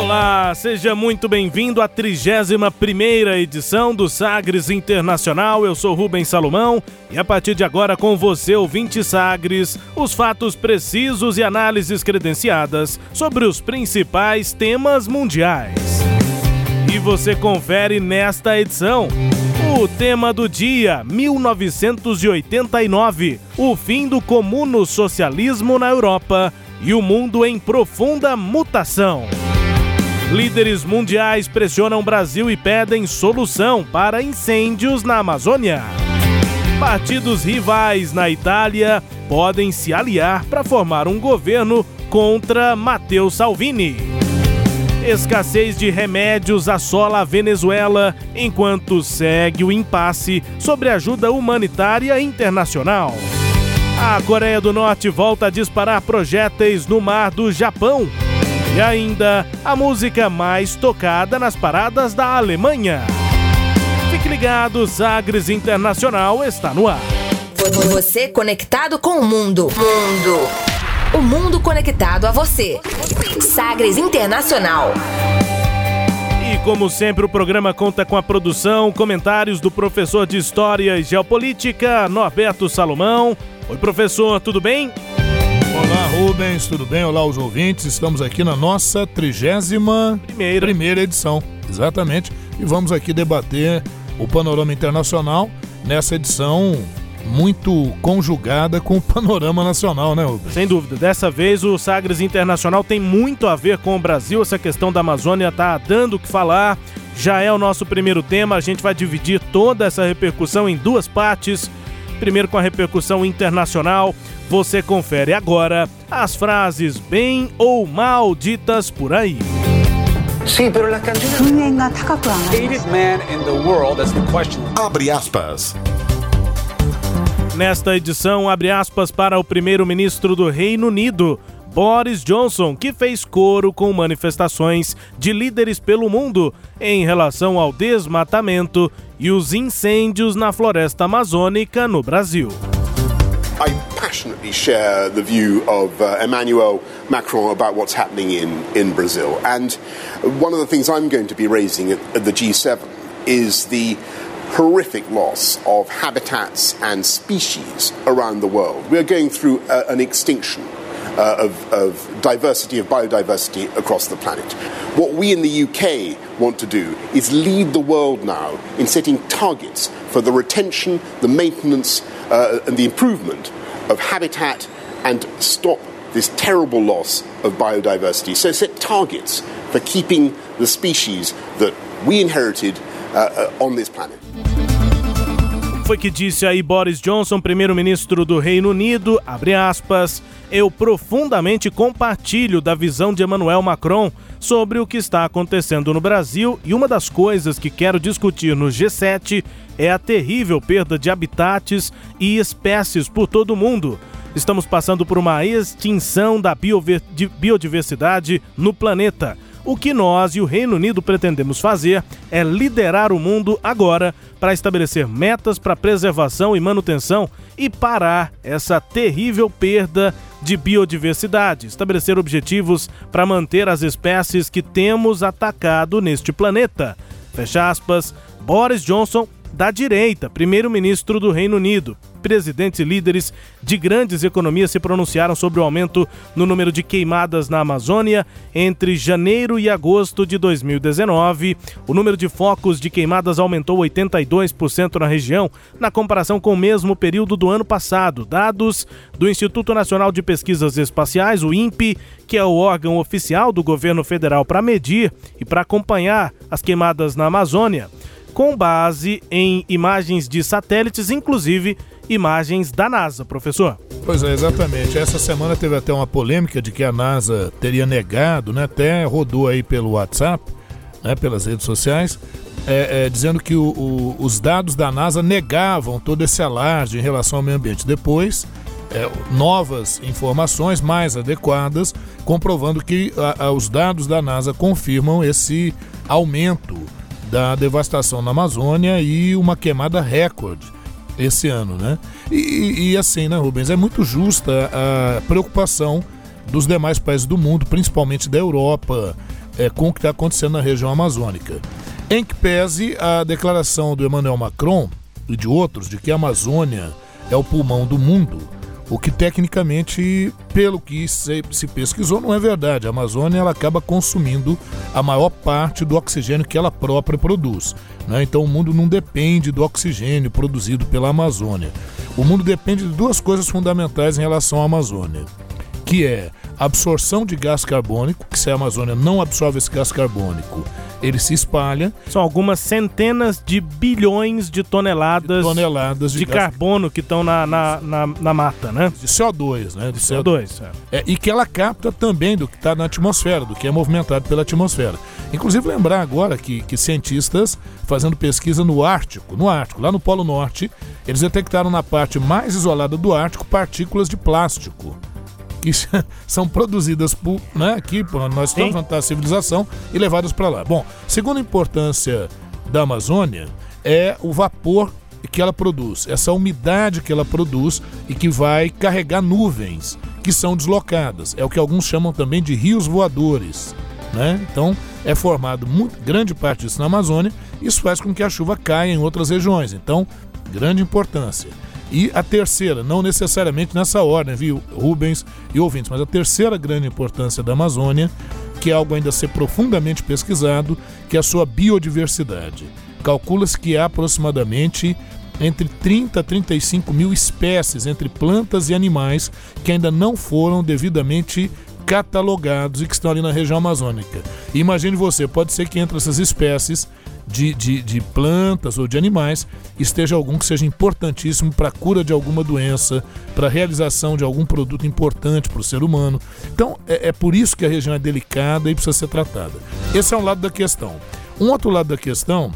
Olá, seja muito bem-vindo à 31ª edição do Sagres Internacional. Eu sou Rubens Salomão e a partir de agora com você, ouvinte Sagres, os fatos precisos e análises credenciadas sobre os principais temas mundiais. E você confere nesta edição o tema do dia, 1989, o fim do comuno socialismo na Europa e o mundo em profunda mutação. Líderes mundiais pressionam Brasil e pedem solução para incêndios na Amazônia. Partidos rivais na Itália podem se aliar para formar um governo contra Matteo Salvini. Escassez de remédios assola a Venezuela enquanto segue o impasse sobre ajuda humanitária internacional. A Coreia do Norte volta a disparar projéteis no mar do Japão e ainda a música mais tocada nas paradas da Alemanha. Fique ligado, Sagres Internacional está no ar. Você conectado com o mundo. Mundo. O mundo conectado a você. Sagres Internacional. E como sempre, o programa conta com a produção, comentários do professor de História e Geopolítica, Norberto Salomão. Oi, professor, tudo bem? Olá, Rubens, tudo bem? Olá, os ouvintes. Estamos aqui na nossa trigésima Primeira. primeira edição, exatamente. E vamos aqui debater o panorama internacional nessa edição muito conjugada com o panorama nacional, né, Rubens? Sem dúvida. Dessa vez o Sagres Internacional tem muito a ver com o Brasil. Essa questão da Amazônia tá dando o que falar. Já é o nosso primeiro tema. A gente vai dividir toda essa repercussão em duas partes primeiro com a repercussão internacional. Você confere agora as frases bem ou mal ditas por aí. Sim, Abre aspas. Nesta edição, abre aspas para o primeiro-ministro do Reino Unido, Boris Johnson, que fez coro com manifestações de líderes pelo mundo em relação ao desmatamento e os incêndios na floresta amazônica no Brasil. I passionately share the view of uh, Emmanuel Macron about what's happening in, in Brazil. And one of the things I'm going to be raising at, at the G7 is the horrific loss of habitats and species around the world. We are going through uh, an extinction. Uh, of, of diversity, of biodiversity across the planet. What we in the UK want to do is lead the world now in setting targets for the retention, the maintenance, uh, and the improvement of habitat and stop this terrible loss of biodiversity. So set targets for keeping the species that we inherited uh, uh, on this planet. Foi que disse aí Boris Johnson, primeiro-ministro do Reino Unido, abre aspas, eu profundamente compartilho da visão de Emmanuel Macron sobre o que está acontecendo no Brasil e uma das coisas que quero discutir no G7 é a terrível perda de habitats e espécies por todo o mundo. Estamos passando por uma extinção da biodiversidade no planeta. O que nós e o Reino Unido pretendemos fazer é liderar o mundo agora para estabelecer metas para preservação e manutenção e parar essa terrível perda de biodiversidade, estabelecer objetivos para manter as espécies que temos atacado neste planeta. Fecha aspas, Boris Johnson da direita, primeiro-ministro do Reino Unido. Presidentes e líderes de grandes economias se pronunciaram sobre o aumento no número de queimadas na Amazônia entre janeiro e agosto de 2019. O número de focos de queimadas aumentou 82% na região, na comparação com o mesmo período do ano passado. Dados do Instituto Nacional de Pesquisas Espaciais, o INPE, que é o órgão oficial do governo federal para medir e para acompanhar as queimadas na Amazônia com base em imagens de satélites, inclusive imagens da NASA, professor. Pois é, exatamente. Essa semana teve até uma polêmica de que a NASA teria negado, né? Até rodou aí pelo WhatsApp, né? Pelas redes sociais, é, é, dizendo que o, o, os dados da NASA negavam todo esse alarde em relação ao meio ambiente. Depois, é, novas informações mais adequadas, comprovando que a, a, os dados da NASA confirmam esse aumento da devastação na Amazônia e uma queimada recorde esse ano, né? E, e, assim, né, Rubens, é muito justa a preocupação dos demais países do mundo, principalmente da Europa, é, com o que está acontecendo na região amazônica. Em que pese a declaração do Emmanuel Macron e de outros de que a Amazônia é o pulmão do mundo, o que tecnicamente, pelo que se, se, pesquisou, não é verdade. A Amazônia ela acaba consumindo a maior parte do oxigênio que ela própria produz. Né? Então o mundo não depende do oxigênio produzido pela Amazônia. O mundo depende de duas coisas fundamentais em relação à Amazônia, que é absorção de gás carbônico, que se a Amazônia não absorve esse gás carbônico, ele se espalha. São algumas centenas de bilhões de toneladas de, toneladas de, de carbono que estão na, na, na, na, mata, né? De CO2, né? De CO2. É. É, e que ela capta também do que está na atmosfera, do que é movimentado pela atmosfera. Inclusive lembrar agora que, que cientistas fazendo pesquisa no Ártico, no Ártico, lá no Polo Norte, eles detectaram na parte mais isolada do Ártico partículas de plástico que são produzidas por, né, aqui, por nós estamos na civilização e levadas para lá. Bom, segunda importância da Amazônia é o vapor que ela produz, essa umidade que ela produz e que vai carregar nuvens que são deslocadas. É o que alguns chamam também de rios voadores. Né? Então é formado muito, grande parte disso na Amazônia. Isso faz com que a chuva caia em outras regiões. Então, grande importância. E a terceira, não necessariamente nessa ordem, viu, Rubens e ouvintes, mas a terceira grande importância da Amazônia, que é algo ainda a ser profundamente pesquisado, que é a sua biodiversidade. Calcula-se que há aproximadamente entre 30 a 35 mil espécies entre plantas e animais que ainda não foram devidamente catalogados e que estão ali na região amazônica. Imagine você, pode ser que entre essas espécies de, de, de plantas ou de animais, esteja algum que seja importantíssimo para a cura de alguma doença, para a realização de algum produto importante para o ser humano. Então, é, é por isso que a região é delicada e precisa ser tratada. Esse é um lado da questão. Um outro lado da questão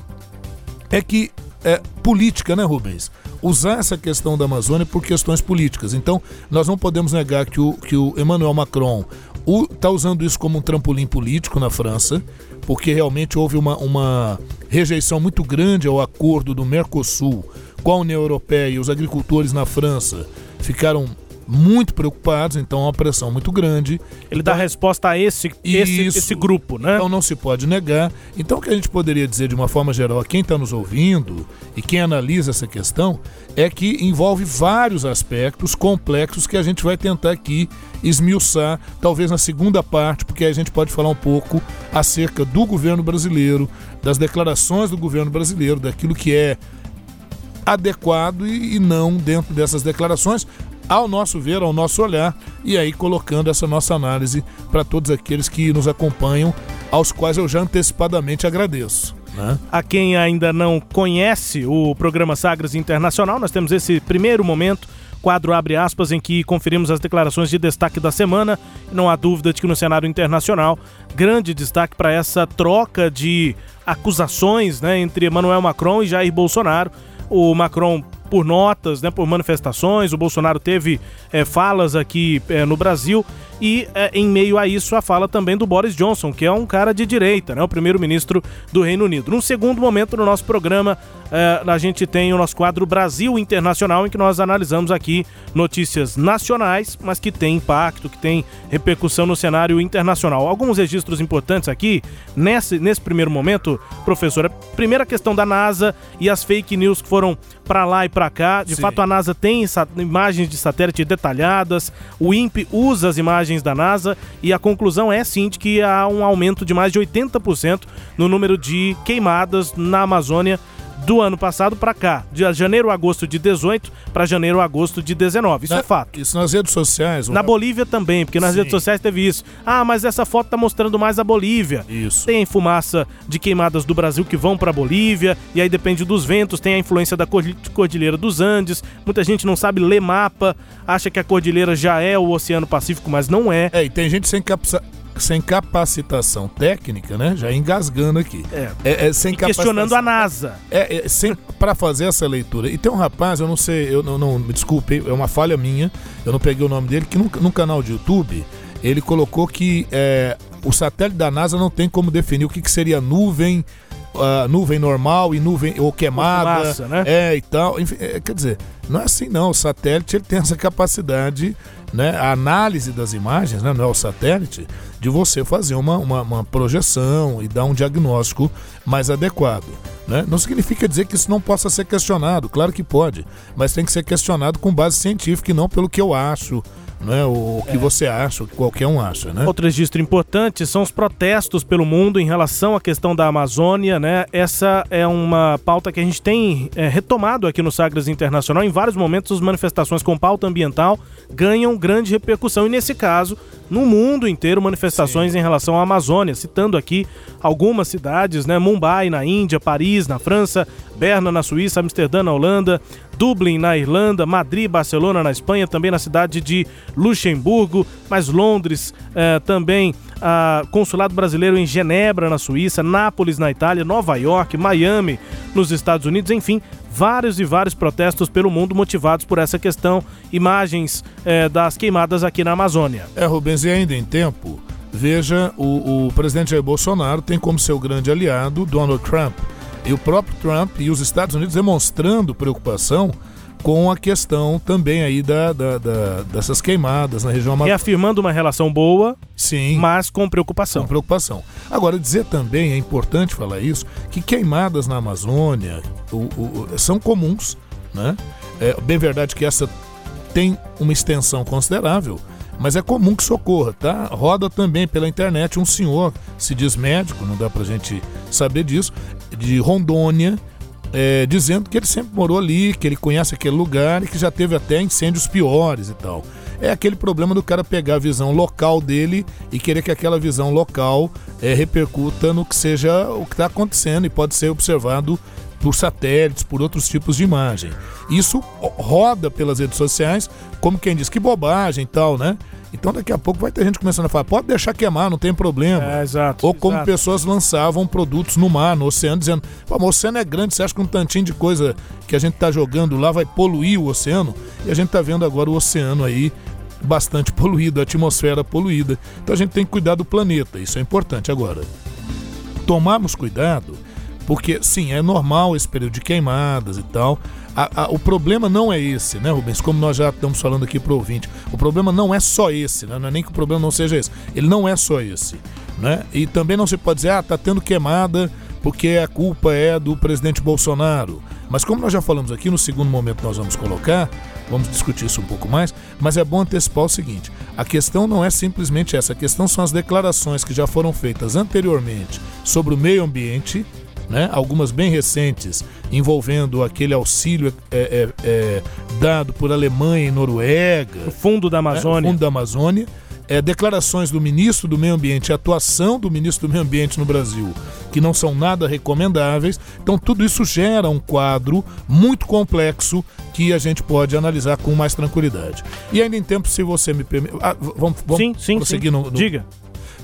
é que é política, né, Rubens? Usar essa questão da Amazônia por questões políticas. Então, nós não podemos negar que o, que o Emmanuel Macron está usando isso como um trampolim político na França, porque realmente houve uma, uma rejeição muito grande ao acordo do Mercosul com a União Europeia e os agricultores na França ficaram muito preocupados, então uma pressão muito grande. Ele então, dá resposta a esse, esse, esse grupo, né? Então não se pode negar. Então o que a gente poderia dizer de uma forma geral a quem está nos ouvindo e quem analisa essa questão é que envolve vários aspectos complexos que a gente vai tentar aqui esmiuçar, talvez na segunda parte, porque a gente pode falar um pouco acerca do governo brasileiro, das declarações do governo brasileiro, daquilo que é adequado e, não dentro dessas declarações, ao nosso ver, ao nosso olhar, e aí colocando essa nossa análise para todos aqueles que nos acompanham, aos quais eu já antecipadamente agradeço. Né? A quem ainda não conhece o programa Sagres Internacional, nós temos esse primeiro momento quadro abre aspas em que conferimos as declarações de destaque da semana. Não há dúvida de que no cenário internacional, grande destaque para essa troca de acusações né, entre Emmanuel Macron e Jair Bolsonaro. O Macron por notas, né, por manifestações. O Bolsonaro teve é, falas aqui é, no Brasil e é, em meio a isso a fala também do Boris Johnson, que é um cara de direita, né, o primeiro-ministro do Reino Unido. Num segundo momento no nosso programa, é, a gente tem o nosso quadro Brasil Internacional, em que nós analisamos aqui notícias nacionais, mas que tem impacto, que tem repercussão no cenário internacional. Alguns registros importantes aqui, nesse, nesse primeiro momento, professora. Primeira questão da NASA e as fake news que foram para lá e para cá. De Sim. fato, a NASA tem imagens de satélite detalhadas, o INPE usa as imagens imagens da NASA e a conclusão é sim de que há um aumento de mais de 80% no número de queimadas na Amazônia do ano passado para cá, de janeiro a agosto de 18 para janeiro a agosto de 19. Isso Na- é fato. Isso nas redes sociais. Na o- Bolívia também, porque nas Sim. redes sociais teve isso. Ah, mas essa foto tá mostrando mais a Bolívia. Isso. Tem fumaça de queimadas do Brasil que vão para Bolívia, e aí depende dos ventos, tem a influência da cordi- Cordilheira dos Andes. Muita gente não sabe ler mapa, acha que a cordilheira já é o Oceano Pacífico, mas não é. É, e tem gente sem, capsa- sem capacitação técnica, né? Já engasgando aqui. É. É, é, sem questionando a NASA. É, é sem, para fazer essa leitura. E tem um rapaz, eu não sei, eu não, não me desculpe, é uma falha minha, eu não peguei o nome dele, que num, num canal de YouTube, ele colocou que é, o satélite da NASA não tem como definir o que, que seria nuvem, ah, nuvem normal e nuvem ou queimada. fumaça, né? É, e tal. Enfim, é, quer dizer, não é assim não. O satélite ele tem essa capacidade, né? A análise das imagens, né? Não é o satélite, de você fazer uma, uma, uma projeção e dar um diagnóstico mais adequado. Né? Não significa dizer que isso não possa ser questionado, claro que pode, mas tem que ser questionado com base científica e não pelo que eu acho, né? o que você acha, o que qualquer um acha. Né? Outro registro importante são os protestos pelo mundo em relação à questão da Amazônia, né? Essa é uma pauta que a gente tem é, retomado aqui no Sagres Internacional. Em vários momentos, as manifestações com pauta ambiental ganham grande repercussão. E nesse caso, no mundo inteiro, manifestações em relação à Amazônia, citando aqui algumas cidades, né? Mumbai na Índia, Paris na França, Berna na Suíça, Amsterdã na Holanda, Dublin na Irlanda, Madrid, Barcelona na Espanha, também na cidade de Luxemburgo, mas Londres eh, também, ah, consulado brasileiro em Genebra na Suíça, Nápoles na Itália, Nova York, Miami nos Estados Unidos, enfim, vários e vários protestos pelo mundo motivados por essa questão, imagens eh, das queimadas aqui na Amazônia. É, Rubens, e ainda em tempo, veja, o, o presidente Jair Bolsonaro tem como seu grande aliado Donald Trump. E o próprio Trump e os Estados Unidos demonstrando preocupação com a questão também aí da, da- da- dessas queimadas na região amazônica. Reafirmando uma relação boa, Sim. mas com preocupação. Com preocupação. Agora, dizer também, é importante falar isso, que queimadas na Amazônia o- o- são comuns, né? É bem verdade que essa tem uma extensão considerável, mas é comum que isso ocorra, tá? Roda também pela internet um senhor, se diz médico, não dá pra gente saber disso, de Rondônia, é, dizendo que ele sempre morou ali, que ele conhece aquele lugar e que já teve até incêndios piores e tal. É aquele problema do cara pegar a visão local dele e querer que aquela visão local é, repercuta no que seja o que está acontecendo e pode ser observado por satélites, por outros tipos de imagem. Isso roda pelas redes sociais, como quem diz que bobagem e tal, né? Então daqui a pouco vai ter gente começando a falar, pode deixar queimar, não tem problema. É, exato. Ou como exato. pessoas lançavam produtos no mar, no oceano, dizendo: Pô, o oceano é grande, você acha que um tantinho de coisa que a gente tá jogando lá vai poluir o oceano? E a gente tá vendo agora o oceano aí bastante poluído, a atmosfera poluída. Então a gente tem que cuidar do planeta, isso é importante. Agora, tomarmos cuidado, porque sim, é normal esse período de queimadas e tal. A- a- o problema não é esse, né, Rubens? Como nós já estamos falando aqui pro ouvinte, o problema não é só esse, né? Não é nem que o problema não seja esse. Ele não é só esse, né? E também não se pode dizer, ah, tá tendo queimada porque a culpa é do presidente Bolsonaro. Mas como nós já falamos aqui, no segundo momento nós vamos colocar, vamos discutir isso um pouco mais, mas é bom antecipar o seguinte: a questão não é simplesmente essa, a questão são as declarações que já foram feitas anteriormente sobre o meio ambiente, né? algumas bem recentes, envolvendo aquele auxílio é, é, é, dado por Alemanha e Noruega, O fundo da né, o Amazônia. Fundo da Amazônia, é, declarações do ministro do Meio Ambiente, atuação do ministro do Meio Ambiente no Brasil, que não são nada recomendáveis. Então, tudo isso gera um quadro muito complexo que a gente pode analisar com mais tranquilidade. E ainda em tempo, se você me permite. Ah, vamos, vamos sim, sim, prosseguir sim. no, no- Diga.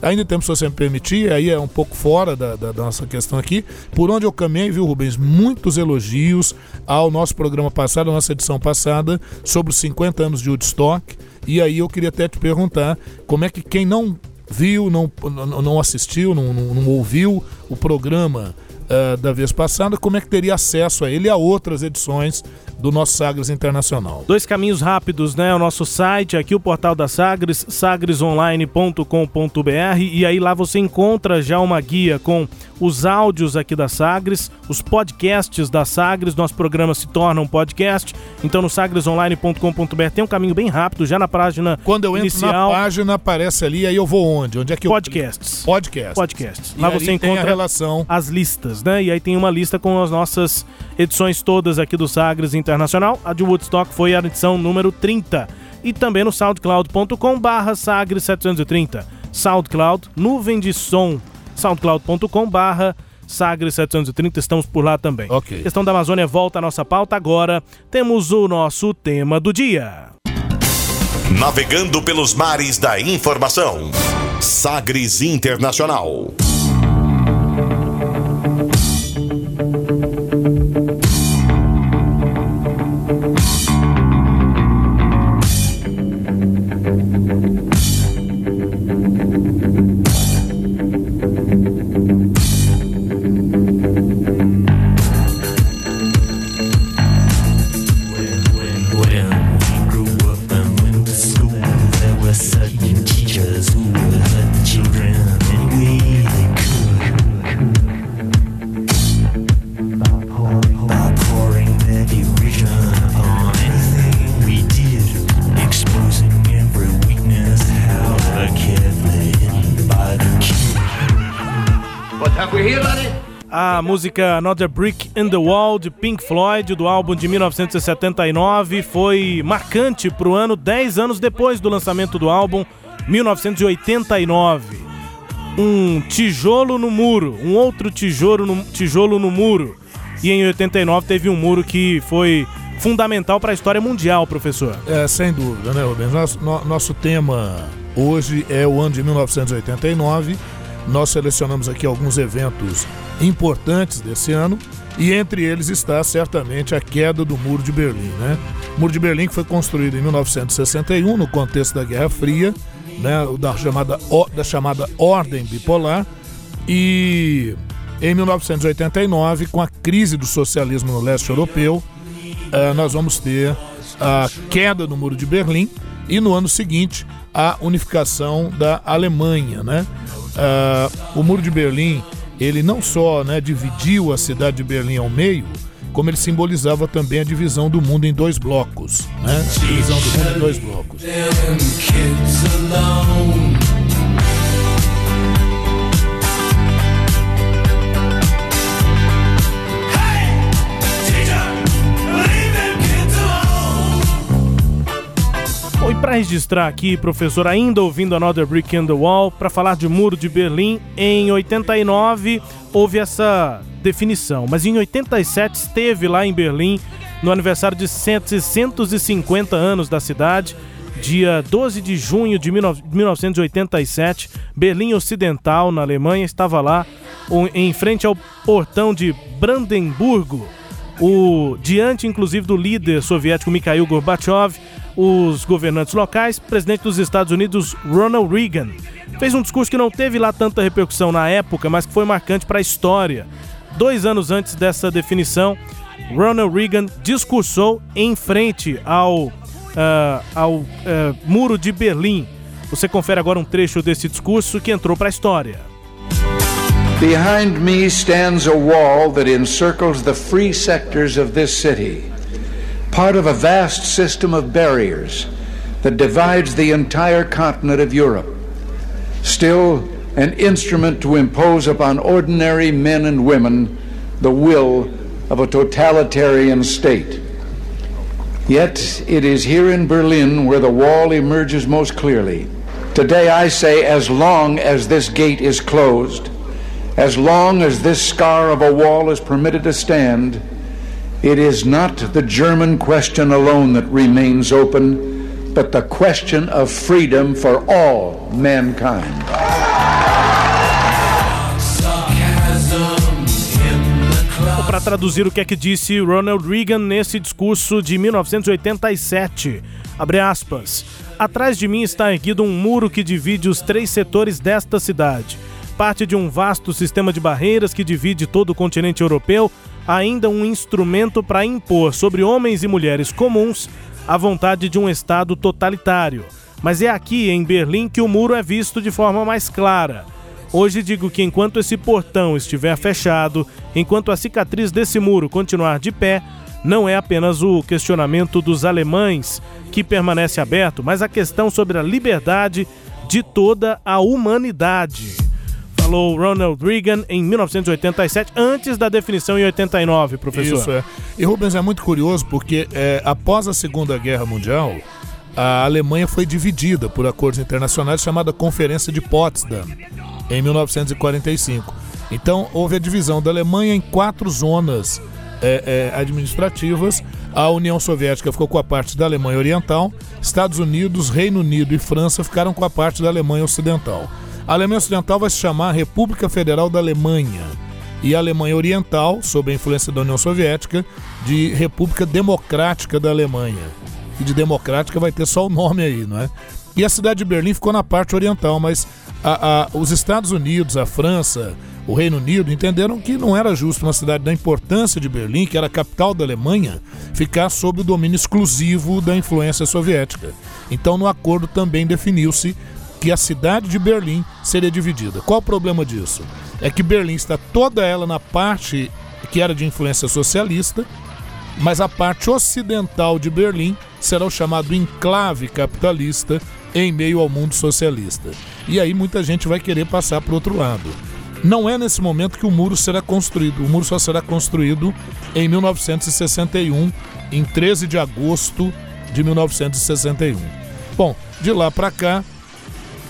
Ainda em tempo, você me permitir, aí é um pouco fora da, da- da nossa questão aqui. Por onde eu caminhei, viu, Rubens? Muitos elogios ao nosso programa passado, à nossa edição passada, sobre os 50 anos de Woodstock. E aí eu queria até te perguntar como é que quem não viu, não, não não assistiu, não, não- não ouviu o programa ah, da vez passada, como é que teria acesso a ele e a outras edições do nosso Sagres Internacional. Dois caminhos rápidos, né? O nosso site, aqui o portal da Sagres, sagresonline.com.br e aí lá você encontra já uma guia com os áudios aqui da Sagres, os podcasts da Sagres, nosso programa se torna um podcast. Então no sagresonline.com.br tem um caminho bem rápido já na página Quando eu entro inicial na página, aparece ali, aí eu vou onde? Onde é que eu podcasts. Podcast. Podcasts. E Lá você tem a encontra relação. as listas, Sagres, né? E aí tem uma lista com as nossas edições todas aqui do Sagres Internacional. A de Woodstock foi a edição número 30. E também no soundcloud.com barra Sagres 730. SoundCloud, nuvem de som, soundcloud.com barra Sagres 730, estamos por lá também. Ok. Questão da Amazônia volta à nossa pauta agora. Temos o nosso tema do dia. Navegando pelos mares da informação. Sagres Internacional. A música Another Brick in the Wall de Pink Floyd, do álbum de 1979, foi marcante para o ano 10 anos depois do lançamento do álbum, 1989. Um tijolo no muro, um outro tijolo no, tijolo no muro. E em 89 teve um muro que foi fundamental para a história mundial, professor. É, sem dúvida, né, Rubens? Nosso, no, nosso tema hoje é o ano de 1989. Nós selecionamos aqui alguns eventos importantes desse ano e entre eles está certamente a queda do Muro de Berlim, né? O Muro de Berlim que foi construído em 1961 no contexto da Guerra Fria, né, da chamada da chamada Ordem Bipolar e em 1989 com a crise do socialismo no leste europeu, uh, nós vamos ter a queda do Muro de Berlim e no ano seguinte a unificação da Alemanha, né? Uh, o Muro de Berlim ele não só né, dividiu a cidade de Berlim ao meio, como ele simbolizava também a divisão do mundo em dois blocos, né? Divisão do mundo em dois blocos. Para registrar aqui, professor, ainda ouvindo Another Brick in the Wall, para falar de Muro de Berlim, em 89 houve essa definição, mas em 87 esteve lá em Berlim, no aniversário de 750 anos da cidade, dia 12 de junho de 1987, Berlim Ocidental, na Alemanha, estava lá em frente ao portão de Brandemburgo, o diante inclusive do líder soviético Mikhail Gorbachev, os governantes locais, presidente dos Estados Unidos Ronald Reagan fez um discurso que não teve lá tanta repercussão na época, mas que foi marcante para a história. Dois anos antes dessa definição, Ronald Reagan discursou em frente ao, uh, ao uh, Muro de Berlim. Você confere agora um trecho desse discurso que entrou para a história. Behind me stands a wall that encircles the free sectors of this city. part of a vast system of barriers that divides the entire continent of Europe, still an instrument to impose upon ordinary men and women the will of a totalitarian state. Yet it is here in Berlin where the wall emerges most clearly. Today I say, as long as this gate is closed, as long as this scar of a wall is permitted to stand, It is not the German question alone that remains open, but the question of freedom for all mankind. Para traduzir o que é que disse Ronald Reagan nesse discurso de 1987, abre aspas. Atrás de mim está erguido um muro que divide os três setores desta cidade. Parte de um vasto sistema de barreiras que divide todo o continente europeu ainda um instrumento para impor sobre homens e mulheres comuns a vontade de um Estado totalitário. Mas é aqui, em Berlim, que o muro é visto de forma mais clara. Hoje digo que enquanto esse portão estiver fechado, enquanto a cicatriz desse muro continuar de pé, não é apenas o questionamento dos alemães que permanece aberto, mas a questão sobre a liberdade de toda a humanidade falou Ronald Reagan em 1987, antes da definição em 89, professor. Isso é. E Rubens é muito curioso porque é, após a Segunda Guerra Mundial, a Alemanha foi dividida por acordos internacionais chamada Conferência de Potsdam em 1945. Então houve a divisão da Alemanha em quatro zonas é, é, administrativas. A União Soviética ficou com a parte da Alemanha Oriental, Estados Unidos, Reino Unido e França ficaram com a parte da Alemanha Ocidental. A Alemanha Ocidental vai se chamar República Federal da Alemanha e a Alemanha Oriental, sob a influência da União Soviética, de República Democrática da Alemanha. E de democrática vai ter só o nome aí, não é? E a cidade de Berlim ficou na parte oriental, mas a, a, os Estados Unidos, a França, o Reino Unido entenderam que não era justo uma cidade da importância de Berlim, que era a capital da Alemanha, ficar sob o domínio exclusivo da influência soviética. Então, no acordo também definiu-se que a cidade de Berlim seria dividida. Qual o problema disso? É que Berlim está toda ela na parte que era de influência socialista, mas a parte ocidental de Berlim será o chamado enclave capitalista em meio ao mundo socialista. E aí muita gente vai querer passar para o outro lado. Não é nesse momento que o muro será construído. O muro só será construído em 1961, em 13 de agosto de 1961. Bom, de lá para cá,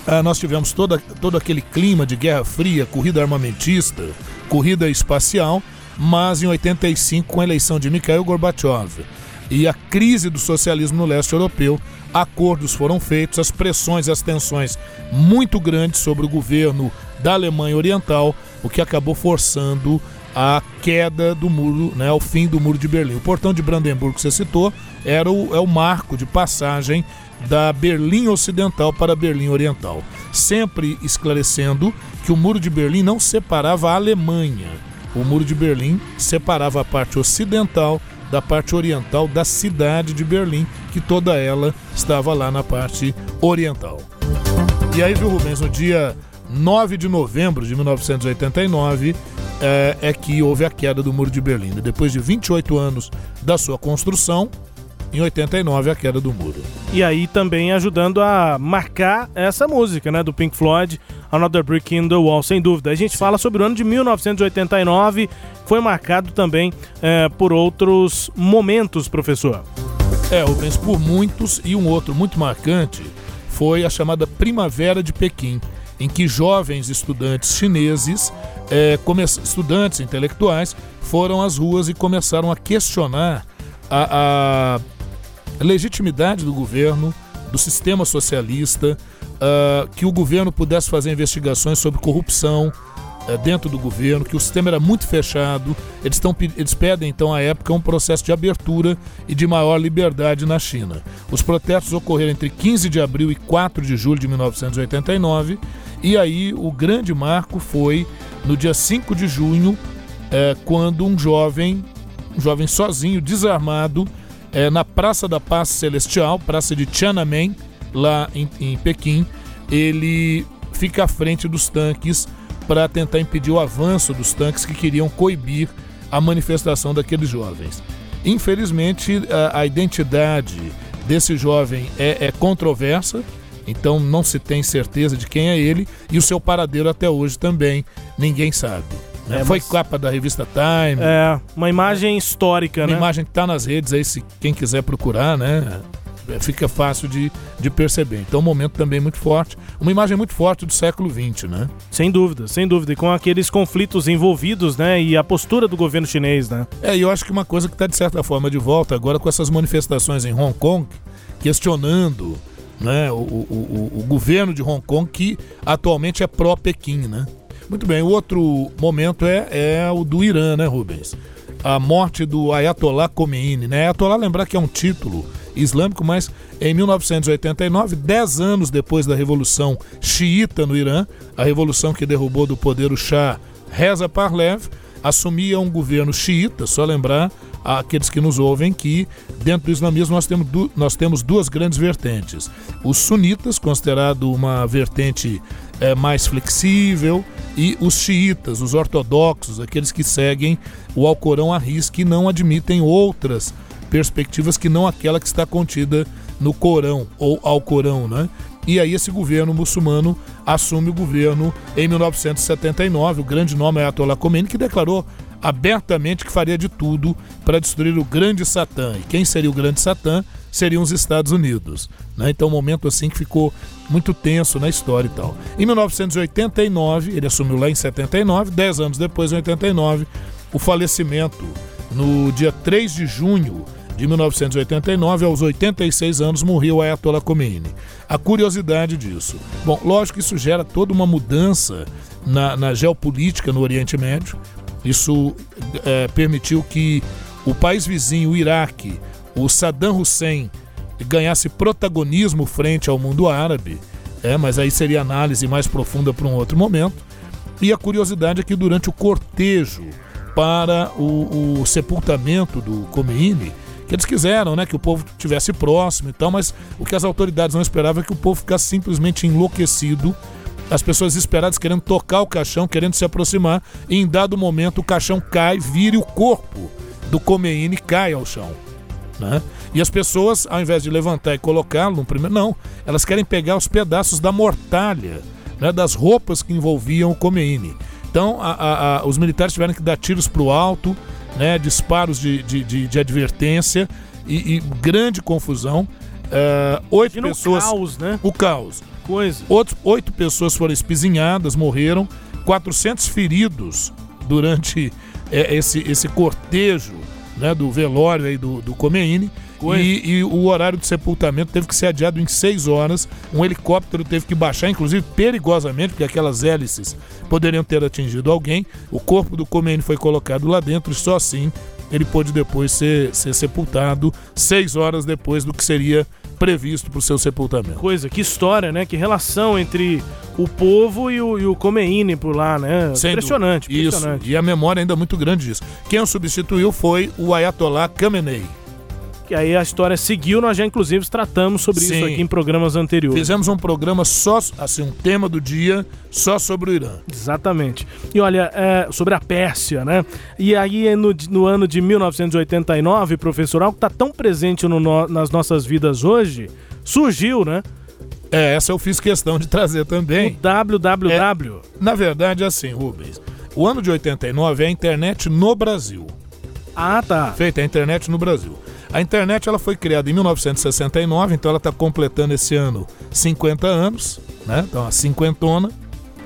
ah, nós tivemos toda, todo aquele clima de Guerra Fria, corrida armamentista, corrida espacial, mas em 85, com a eleição de Mikhail Gorbachev e a crise do socialismo no leste europeu, acordos foram feitos, as pressões as tensões muito grandes sobre o governo da Alemanha Oriental, o que acabou forçando a queda do muro, né, ao fim do muro de Berlim. O portão de Brandemburgo que você citou era o, é o marco de passagem da Berlim Ocidental para Berlim Oriental, sempre esclarecendo que o muro de Berlim não separava a Alemanha. O muro de Berlim separava a parte ocidental da parte oriental da cidade de Berlim, que toda ela estava lá na parte oriental. E aí, viu, Rubens, no dia 9 de novembro de 1989 é, é que houve a queda do Muro de Berlim. Depois de 28 anos da sua construção, em 89 a queda do muro. E aí também ajudando a marcar essa música, né, do Pink Floyd, Another Brick in the Wall, sem dúvida. A gente Sim. fala sobre o ano de 1989, foi marcado também é, por outros momentos, professor. É, Rubens, por muitos, e um outro muito marcante foi a chamada Primavera de Pequim, em que jovens estudantes chineses, é, estudantes intelectuais, foram às ruas e começaram a questionar a, a legitimidade do governo, do sistema socialista, uh, que o governo pudesse fazer investigações sobre corrupção uh, dentro do governo, que o sistema era muito fechado. Eles, tão, eles pedem, então, à época, um processo de abertura e de maior liberdade na China. Os protestos ocorreram entre 15 de abril e 4 de julho de 1989, e aí o grande marco foi no dia 5 de junho, uh, quando um jovem, um jovem sozinho, desarmado, é, na Praça da Paz Celestial, Praça de Tiananmen, lá em, em Pequim, ele fica à frente dos tanques para tentar impedir o avanço dos tanques que queriam coibir a manifestação daqueles jovens. Infelizmente, a, a identidade desse jovem é, é, controversa, então não se tem certeza de quem é ele, e o seu paradeiro até hoje também ninguém sabe. Né? É, Foi mas... capa da revista Time. É, uma imagem histórica, uma né? Uma imagem que está nas redes aí, se quem quiser procurar, né? É, fica fácil de, de perceber. Então, um momento também muito forte, uma imagem muito forte do século XX, né? Sem dúvida, sem dúvida. E com aqueles conflitos envolvidos, né? E a postura do governo chinês, né? É, e eu acho que uma coisa que está, de certa forma, de volta agora com essas manifestações em Hong Kong, questionando né, o, o, o, o governo de Hong Kong, que atualmente é pró-Pequim, né? Muito bem, o outro momento é, é o do Irã, né, Rubens? A morte do Ayatollah Khomeini, né? Ayatollah, lembrar que é um título islâmico, mas em 1989, dez anos depois da Revolução Xiita no Irã, a revolução que derrubou do poder o Shah Reza Parlev, assumia um governo xiita, só lembrar aqueles que nos ouvem que dentro do islamismo nós temos, nós temos duas grandes vertentes. Os sunitas, considerado uma vertente é, mais flexível, e os xiitas, os ortodoxos, aqueles que seguem o Alcorão à risca e não admitem outras perspectivas que não aquela que está contida no Corão ou Alcorão, né? e aí esse governo muçulmano assume o governo em 1979. O grande nome é Ayatollah Khomeini, que declarou abertamente que faria de tudo para destruir o grande Satã. E quem seria o grande Satã? Seriam os Estados Unidos. Né? Então, um momento assim que ficou muito tenso na história e tal. Em 1989, ele assumiu lá em 79, 10 anos depois, em 89, o falecimento no dia 3 de junho de 1989, aos 86 anos, morreu Ayatollah Khomeini. A curiosidade disso. Bom, lógico que isso gera toda uma mudança na, na geopolítica no Oriente Médio. Isso é, permitiu que o país vizinho, o Iraque, o Saddam Hussein, ganhasse protagonismo frente ao mundo árabe. É, mas aí seria análise mais profunda para um outro momento. E a curiosidade é que durante o cortejo para o, o sepultamento do Khomeini, que eles quiseram, né, que o povo tivesse próximo e tal, mas o que as autoridades não esperavam é que o povo ficasse simplesmente enlouquecido, as pessoas esperadas querendo tocar o caixão, querendo se aproximar, e em dado momento o caixão cai, vira e o corpo do Khomeini cai ao chão. Né? E as pessoas, ao invés de levantar e colocá-lo no primeiro, não, elas querem pegar os pedaços da mortalha, né, das roupas que envolviam o Khomeini. Então, a, a, a, os militares tiveram que dar tiros para o alto, né, disparos de, de, de, de advertência e, e, grande confusão. Uh, oito Imagina pessoas. O caos, né? O caos. Coisa. Oito pessoas foram espizinhadas, morreram. 400 feridos durante é, esse, esse cortejo né, do velório aí do, do Khomeini. E, e, o horário de sepultamento teve que ser adiado em seis horas. Um helicóptero teve que baixar, inclusive perigosamente, porque aquelas hélices poderiam ter atingido alguém. O corpo do Khomeini foi colocado lá dentro e só assim ele pôde depois ser, ser sepultado, seis horas depois do que seria previsto para o seu sepultamento. Coisa, que história, né? Que relação entre o povo e o, e o Khomeini por lá, né? Sem impressionante, impressionante. Isso, e a memória ainda é muito grande disso. Quem o substituiu foi o Ayatollah Khamenei que aí a história seguiu, nós já inclusive tratamos sobre Sim. isso aqui em programas anteriores. Fizemos um programa só, assim, um tema do dia só sobre o Irã. Exatamente. E olha, é, sobre a Pérsia, né? E aí no, no ano de 1989, professor, algo que está tão presente no, no, nas nossas vidas hoje, surgiu, né? É, essa eu fiz questão de trazer também. O www. É, na verdade, assim, Rubens, o ano de 89 é a internet no Brasil. Ah, tá. Feita a internet no Brasil. A internet ela foi criada em 1969, então ela está completando esse ano 50 anos, né? Então a cinquentona,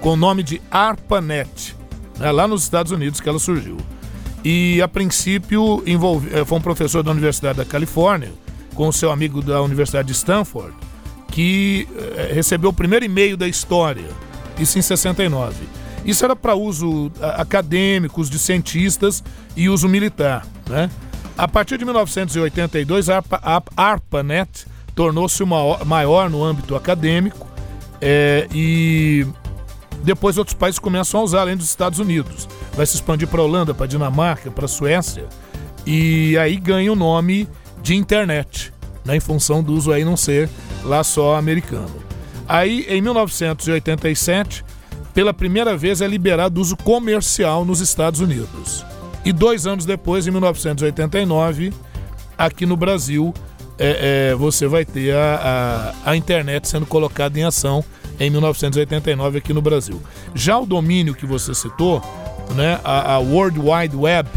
com o nome de ARPANET, né? lá nos Estados Unidos que ela surgiu. E a princípio envolve, eh, foi um professor da Universidade da Califórnia, com o seu amigo da Universidade de Stanford, que eh, recebeu o primeiro e-mail da história, isso em 69. Isso era para uso acadêmico, de cientistas e uso militar, né? A partir de 1982, a, ARPANET tornou-se maior no âmbito acadêmico é, e depois outros países começam a usar, além dos Estados Unidos. Vai se expandir para a Holanda, para a Dinamarca, para a Suécia e aí ganha o nome de internet, né, em função do uso aí não ser lá só americano. Aí, em 1987, pela primeira vez é liberado o uso comercial nos Estados Unidos. E dois anos depois, em 1989, aqui no Brasil, é, é, você vai ter a, a, a, internet sendo colocada em ação em 1989 aqui no Brasil. Já o domínio que você citou, né, a, a World Wide Web,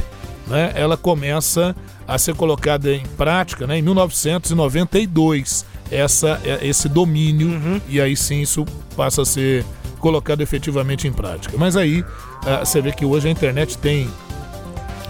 né, ela começa a ser colocada em prática né, em 1992, essa, é, esse domínio, uhum. e aí sim isso passa a ser colocado efetivamente em prática. Mas aí uh, você vê que hoje a internet tem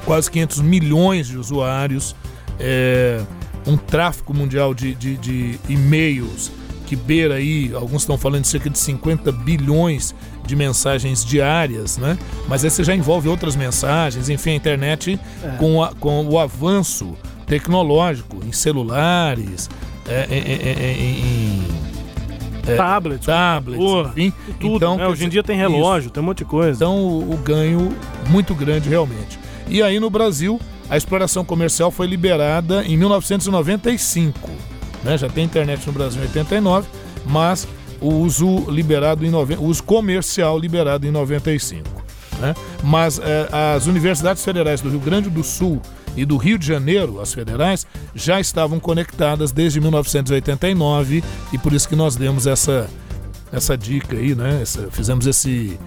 quase 500 milhões de usuários, é, um tráfego mundial de, de, de e-mails que beira aí, alguns estão falando de cerca de 50 bilhões de mensagens diárias, né? Mas você já envolve outras mensagens, enfim, a internet é. com, a, com o avanço tecnológico em celulares, é, é, é, é em, em tablets, tablets porra, enfim. Tudo, então, né? Hoje em dia tem relógio, isso. tem um monte de coisa. Então o, o ganho muito grande realmente. E aí no Brasil, a exploração comercial foi liberada em 1995. Né? Já tem internet no Brasil em 89, mas o uso liberado em o uso comercial liberado em 95. Né? Mas eh, as universidades federais do Rio Grande do Sul e do Rio de Janeiro, as federais, já estavam conectadas desde 1989 e por isso que nós demos essa, essa dica aí, né? Essa, fizemos esse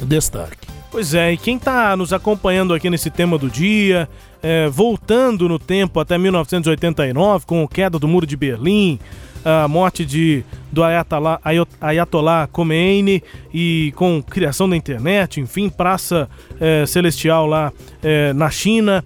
destaque. Pois é, e quem está nos acompanhando aqui nesse tema do dia, é, voltando no tempo até 1989, com a queda do Muro de Berlim, a morte de, do Ayatollah, Ayatollah Khomeini e com criação da internet, enfim, Praça é, Celestial lá é, na China.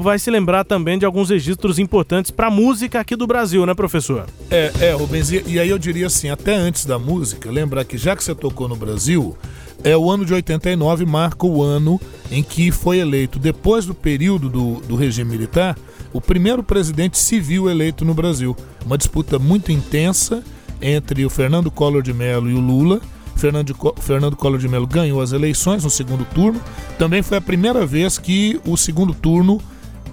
Vai se lembrar também de alguns registros importantes para a música aqui do Brasil, né, professor? É, é, Rubens, e aí eu diria assim, até antes da música, lembrar que já que você tocou no Brasil, é o ano de 89 marca o ano em que foi eleito, depois do período do, do regime militar, o primeiro presidente civil eleito no Brasil. Uma disputa muito intensa entre o Fernando Collor de Mello e o Lula. Fernando, Fernando Collor de Mello ganhou as eleições no segundo turno. Também foi a primeira vez que o segundo turno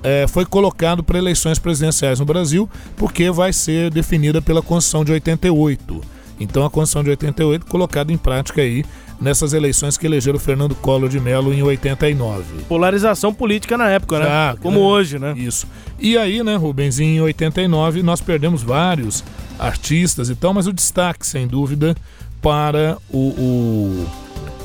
é, foi colocado para eleições presidenciais no Brasil, porque vai ser definida pela Constituição de 88. Então a Constituição de 88 colocada em prática aí nessas eleições que elegeram Fernando Collor de Mello em 89. Polarização política na época, né? Ah, Como hoje, né? Isso. E aí, né, Rubens, em 89 nós perdemos vários artistas e tal, mas o destaque, sem dúvida, para o, o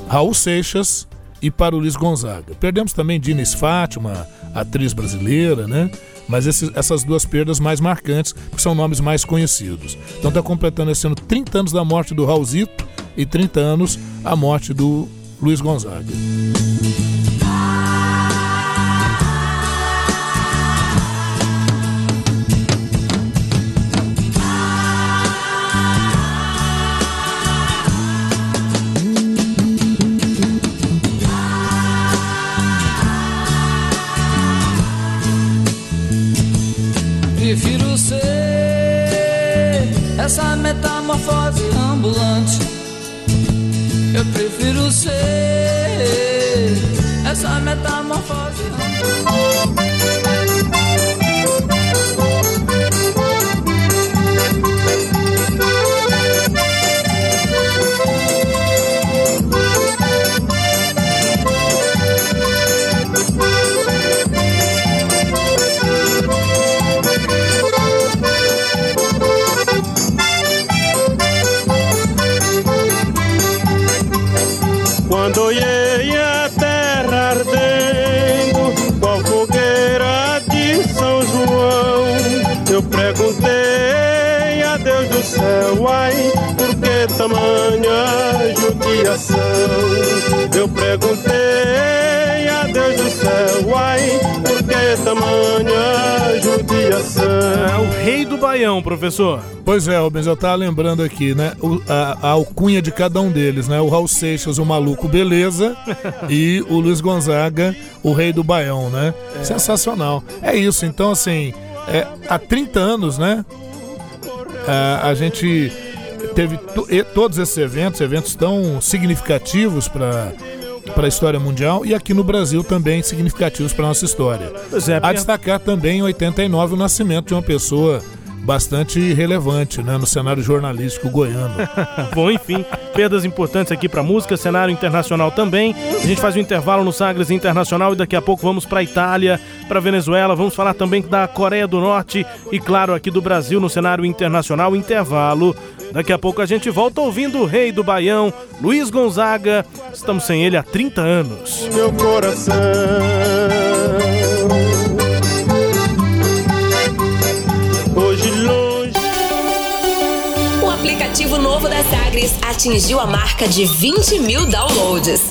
Raul Seixas e para o Luiz Gonzaga. Perdemos também Dines Fátima, atriz brasileira, né? Mas esses, essas duas perdas mais marcantes, que são nomes mais conhecidos. Então está completando esse ano 30 anos da morte do Raulzito e 30 anos a morte do Luiz Gonzaga. Prefiro ser essa metamorfose. Rei do Baião, professor. Pois é, Rubens, eu tava lembrando aqui, né? O, a, a, alcunha de cada um deles, né? O Raul Seixas, o maluco beleza, e o Luiz Gonzaga, o rei do Baião, né? É. Sensacional. É isso, então assim, é, há 30 anos, né? a, a gente teve todos esses eventos, eventos tão significativos para para a história mundial e aqui no Brasil também significativos para nossa história. É, a destacar também em 89 o nascimento de uma pessoa bastante relevante né, no cenário jornalístico goiano. Bom, enfim, perdas importantes aqui para a música, cenário internacional também. A gente faz um intervalo no Sagres Internacional e daqui a pouco vamos para a Itália, para Venezuela, vamos falar também da Coreia do Norte e, claro, aqui do Brasil no cenário internacional. Intervalo. Daqui a pouco a gente volta ouvindo o rei do Baião, Luiz Gonzaga. Estamos sem ele há 30 anos. Meu coração aplicativo novo da Sagres atingiu a marca de 20 mil downloads.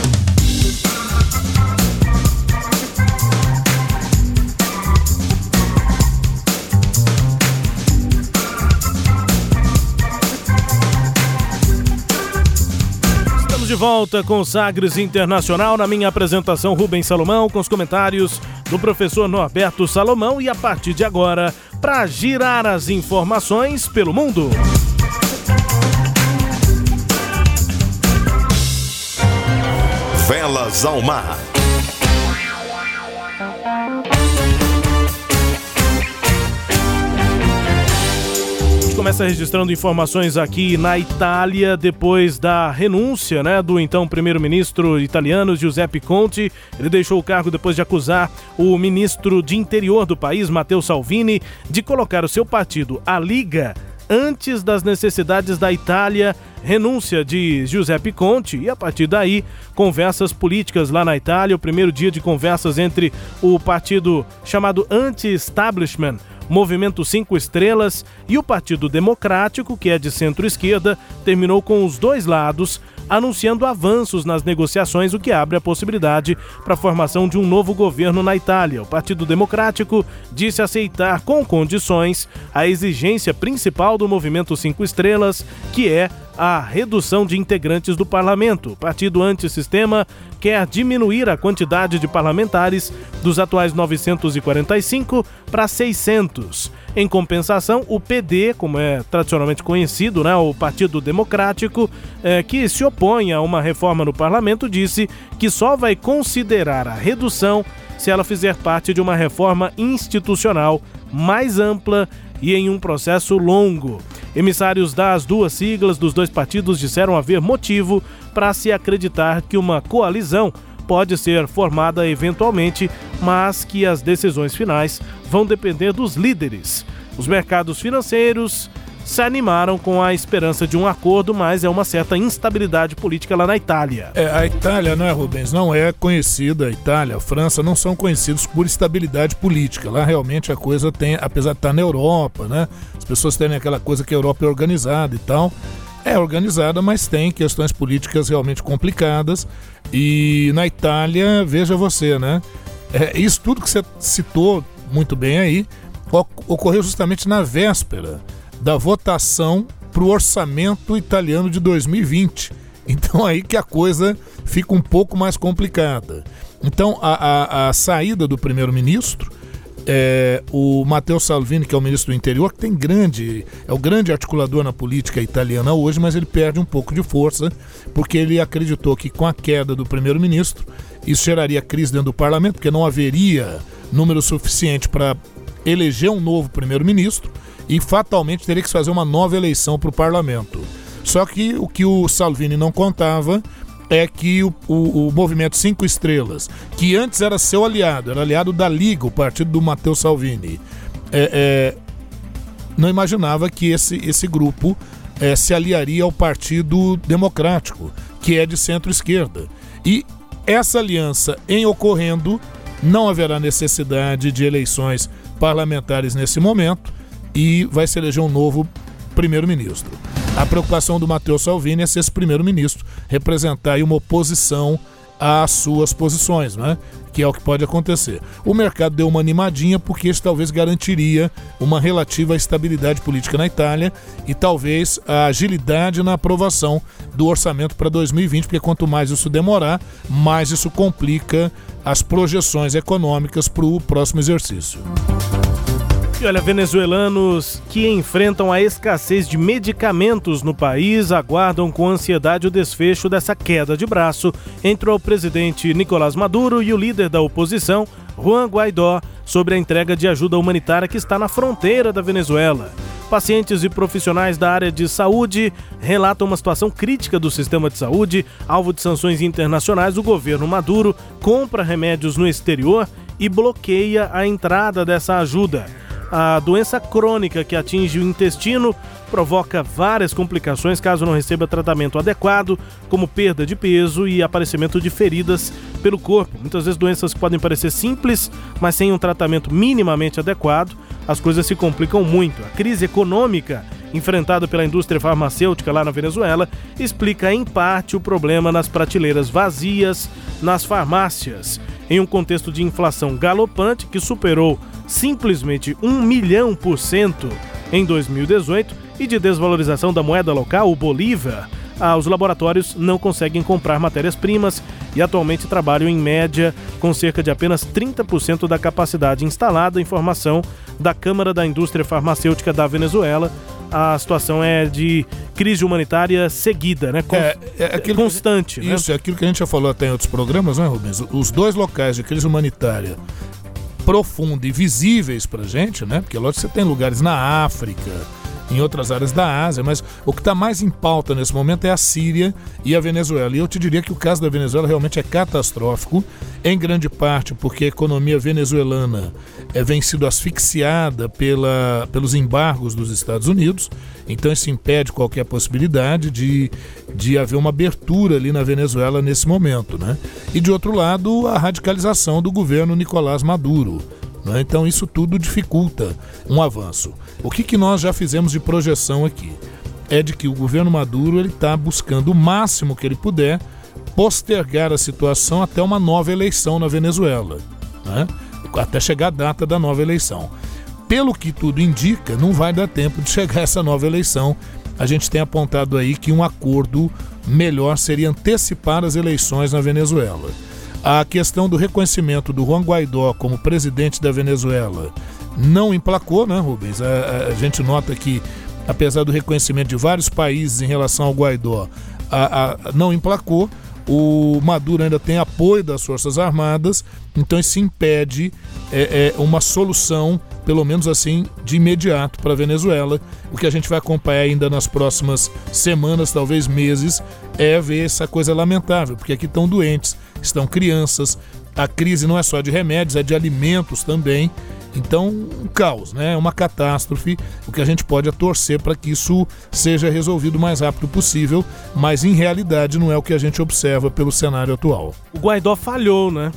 De volta com Sagres Internacional na minha apresentação Rubens Salomão com os comentários do professor Norberto Salomão e a partir de agora para girar as informações pelo mundo. Velas ao mar. Começa registrando informações aqui na Itália depois da renúncia né, do então primeiro-ministro italiano Giuseppe Conte. Ele deixou o cargo depois de acusar o ministro de interior do país, Matteo Salvini, de colocar o seu partido, a Liga, antes das necessidades da Itália. Renúncia de Giuseppe Conte e a partir daí conversas políticas lá na Itália. O primeiro dia de conversas entre o partido chamado Anti-Establishment Movimento Cinco Estrelas e o Partido Democrático, que é de centro-esquerda, terminou com os dois lados anunciando avanços nas negociações, o que abre a possibilidade para a formação de um novo governo na Itália. O Partido Democrático disse aceitar com condições a exigência principal do Movimento Cinco Estrelas, que é a redução de integrantes do parlamento. O partido antissistema quer diminuir a quantidade de parlamentares dos atuais 945 para 600. Em compensação, o PD, como é tradicionalmente conhecido, né, o Partido Democrático, é, que se opõe a uma reforma no parlamento, disse que só vai considerar a redução se ela fizer parte de uma reforma institucional mais ampla e em um processo longo. Emissários das duas siglas dos dois partidos disseram haver motivo para se acreditar que uma coalizão pode ser formada eventualmente, mas que as decisões finais vão depender dos líderes. Os mercados financeiros se animaram com a esperança de um acordo, mas é uma certa instabilidade política lá na Itália. É, a Itália, não é, Rubens? Não é conhecida, a Itália, a França não são conhecidos por estabilidade política. Lá realmente a coisa tem, apesar de estar na Europa, né? As pessoas têm aquela coisa que a Europa é organizada e tal. É organizada, mas tem questões políticas realmente complicadas. E na Itália, veja você, né? É, isso tudo que você citou muito bem aí ocorreu justamente na véspera da votação para o orçamento italiano de 2020. Então aí que a coisa fica um pouco mais complicada. Então a, a, a saída do primeiro-ministro, é, o Matteo Salvini, que é o ministro do interior, que tem grande, é o grande articulador na política italiana hoje, mas ele perde um pouco de força, porque ele acreditou que com a queda do primeiro-ministro, isso geraria crise dentro do parlamento, porque não haveria número suficiente para eleger um novo primeiro-ministro e fatalmente teria que fazer uma nova eleição para o parlamento. Só que o que o Salvini não contava é que o, o, o, movimento Cinco Estrelas, que antes era seu aliado, era aliado da Liga, o partido do Matteo Salvini, é, é, não imaginava que esse, esse grupo é, se aliaria ao Partido Democrático, que é de centro-esquerda. E essa aliança em ocorrendo, não haverá necessidade de eleições parlamentares nesse momento e vai se eleger um novo primeiro-ministro. A preocupação do Matteo Salvini é ser esse primeiro-ministro, representar uma oposição às suas posições, né? que é o que pode acontecer. O mercado deu uma animadinha porque isso talvez garantiria uma relativa estabilidade política na Itália e talvez a agilidade na aprovação do orçamento para 2020, porque quanto mais isso demorar, mais isso complica as projeções econômicas para o próximo exercício. E olha, venezuelanos que enfrentam a escassez de medicamentos no país aguardam com ansiedade o desfecho dessa queda de braço entre o presidente Nicolás Maduro e o líder da oposição, Juan Guaidó, sobre a entrega de ajuda humanitária que está na fronteira da Venezuela. Pacientes e profissionais da área de saúde relatam uma situação crítica do sistema de saúde, alvo de sanções internacionais. O governo Maduro compra remédios no exterior e bloqueia a entrada dessa ajuda. A doença crônica que atinge o intestino provoca várias complicações caso não receba tratamento adequado, como perda de peso e aparecimento de feridas pelo corpo. Muitas vezes doenças podem parecer simples, mas sem um tratamento minimamente adequado, as coisas se complicam muito. A crise econômica enfrentada pela indústria farmacêutica lá na Venezuela explica em parte o problema nas prateleiras vazias nas farmácias, em um contexto de inflação galopante que superou simplesmente 1 milhão por cento em 2018 e de desvalorização da moeda local, o Bolívar, ah, os laboratórios não conseguem comprar matérias-primas e atualmente trabalham em média com cerca de apenas 30% da capacidade instalada. Informação da Câmara da Indústria Farmacêutica da Venezuela. A situação é de crise humanitária seguida, né? Con É, é aquilo que- constante. né? Isso, é aquilo que a gente já falou até em outros programas, né, Rubens? Os dois locais de crise humanitária profunda e visíveis pra gente, né? Porque lógico que você tem lugares na África, em outras áreas da Ásia, mas o que está mais em pauta nesse momento é a Síria e a Venezuela. E eu te diria que o caso da Venezuela realmente é catastrófico, em grande parte porque a economia venezuelana é, vem sido asfixiada pela, pelos embargos dos Estados Unidos, então isso impede qualquer possibilidade de, de haver uma abertura ali na Venezuela nesse momento. Né? E de outro lado, a radicalização do governo Nicolás Maduro. Né? Então isso tudo dificulta um avanço. O que, que nós já fizemos de projeção aqui? É de que o governo Maduro ele está buscando o máximo que ele puder postergar a situação até uma nova eleição na Venezuela, né? até chegar a data da nova eleição. Pelo que tudo indica, não vai dar tempo de chegar essa nova eleição. A gente tem apontado aí que um acordo melhor seria antecipar as eleições na Venezuela. A questão do reconhecimento do Juan Guaidó como presidente da Venezuela não emplacou, né, Rubens? A, a- gente nota que, apesar do reconhecimento de vários países em relação ao Guaidó, a- a- não emplacou. O Maduro ainda tem apoio das Forças Armadas, então isso impede é, é, uma solução, pelo menos assim, de imediato para a Venezuela. O que a gente vai acompanhar ainda nas próximas semanas, talvez meses, é ver essa coisa lamentável, porque aqui estão doentes, estão crianças, a crise não é só de remédios, é de alimentos também. Então, um caos, né? Uma catástrofe. O que a gente pode é torcer para que isso seja resolvido o mais rápido possível, mas em realidade não é o que a gente observa pelo cenário atual. O Guaidó falhou, né?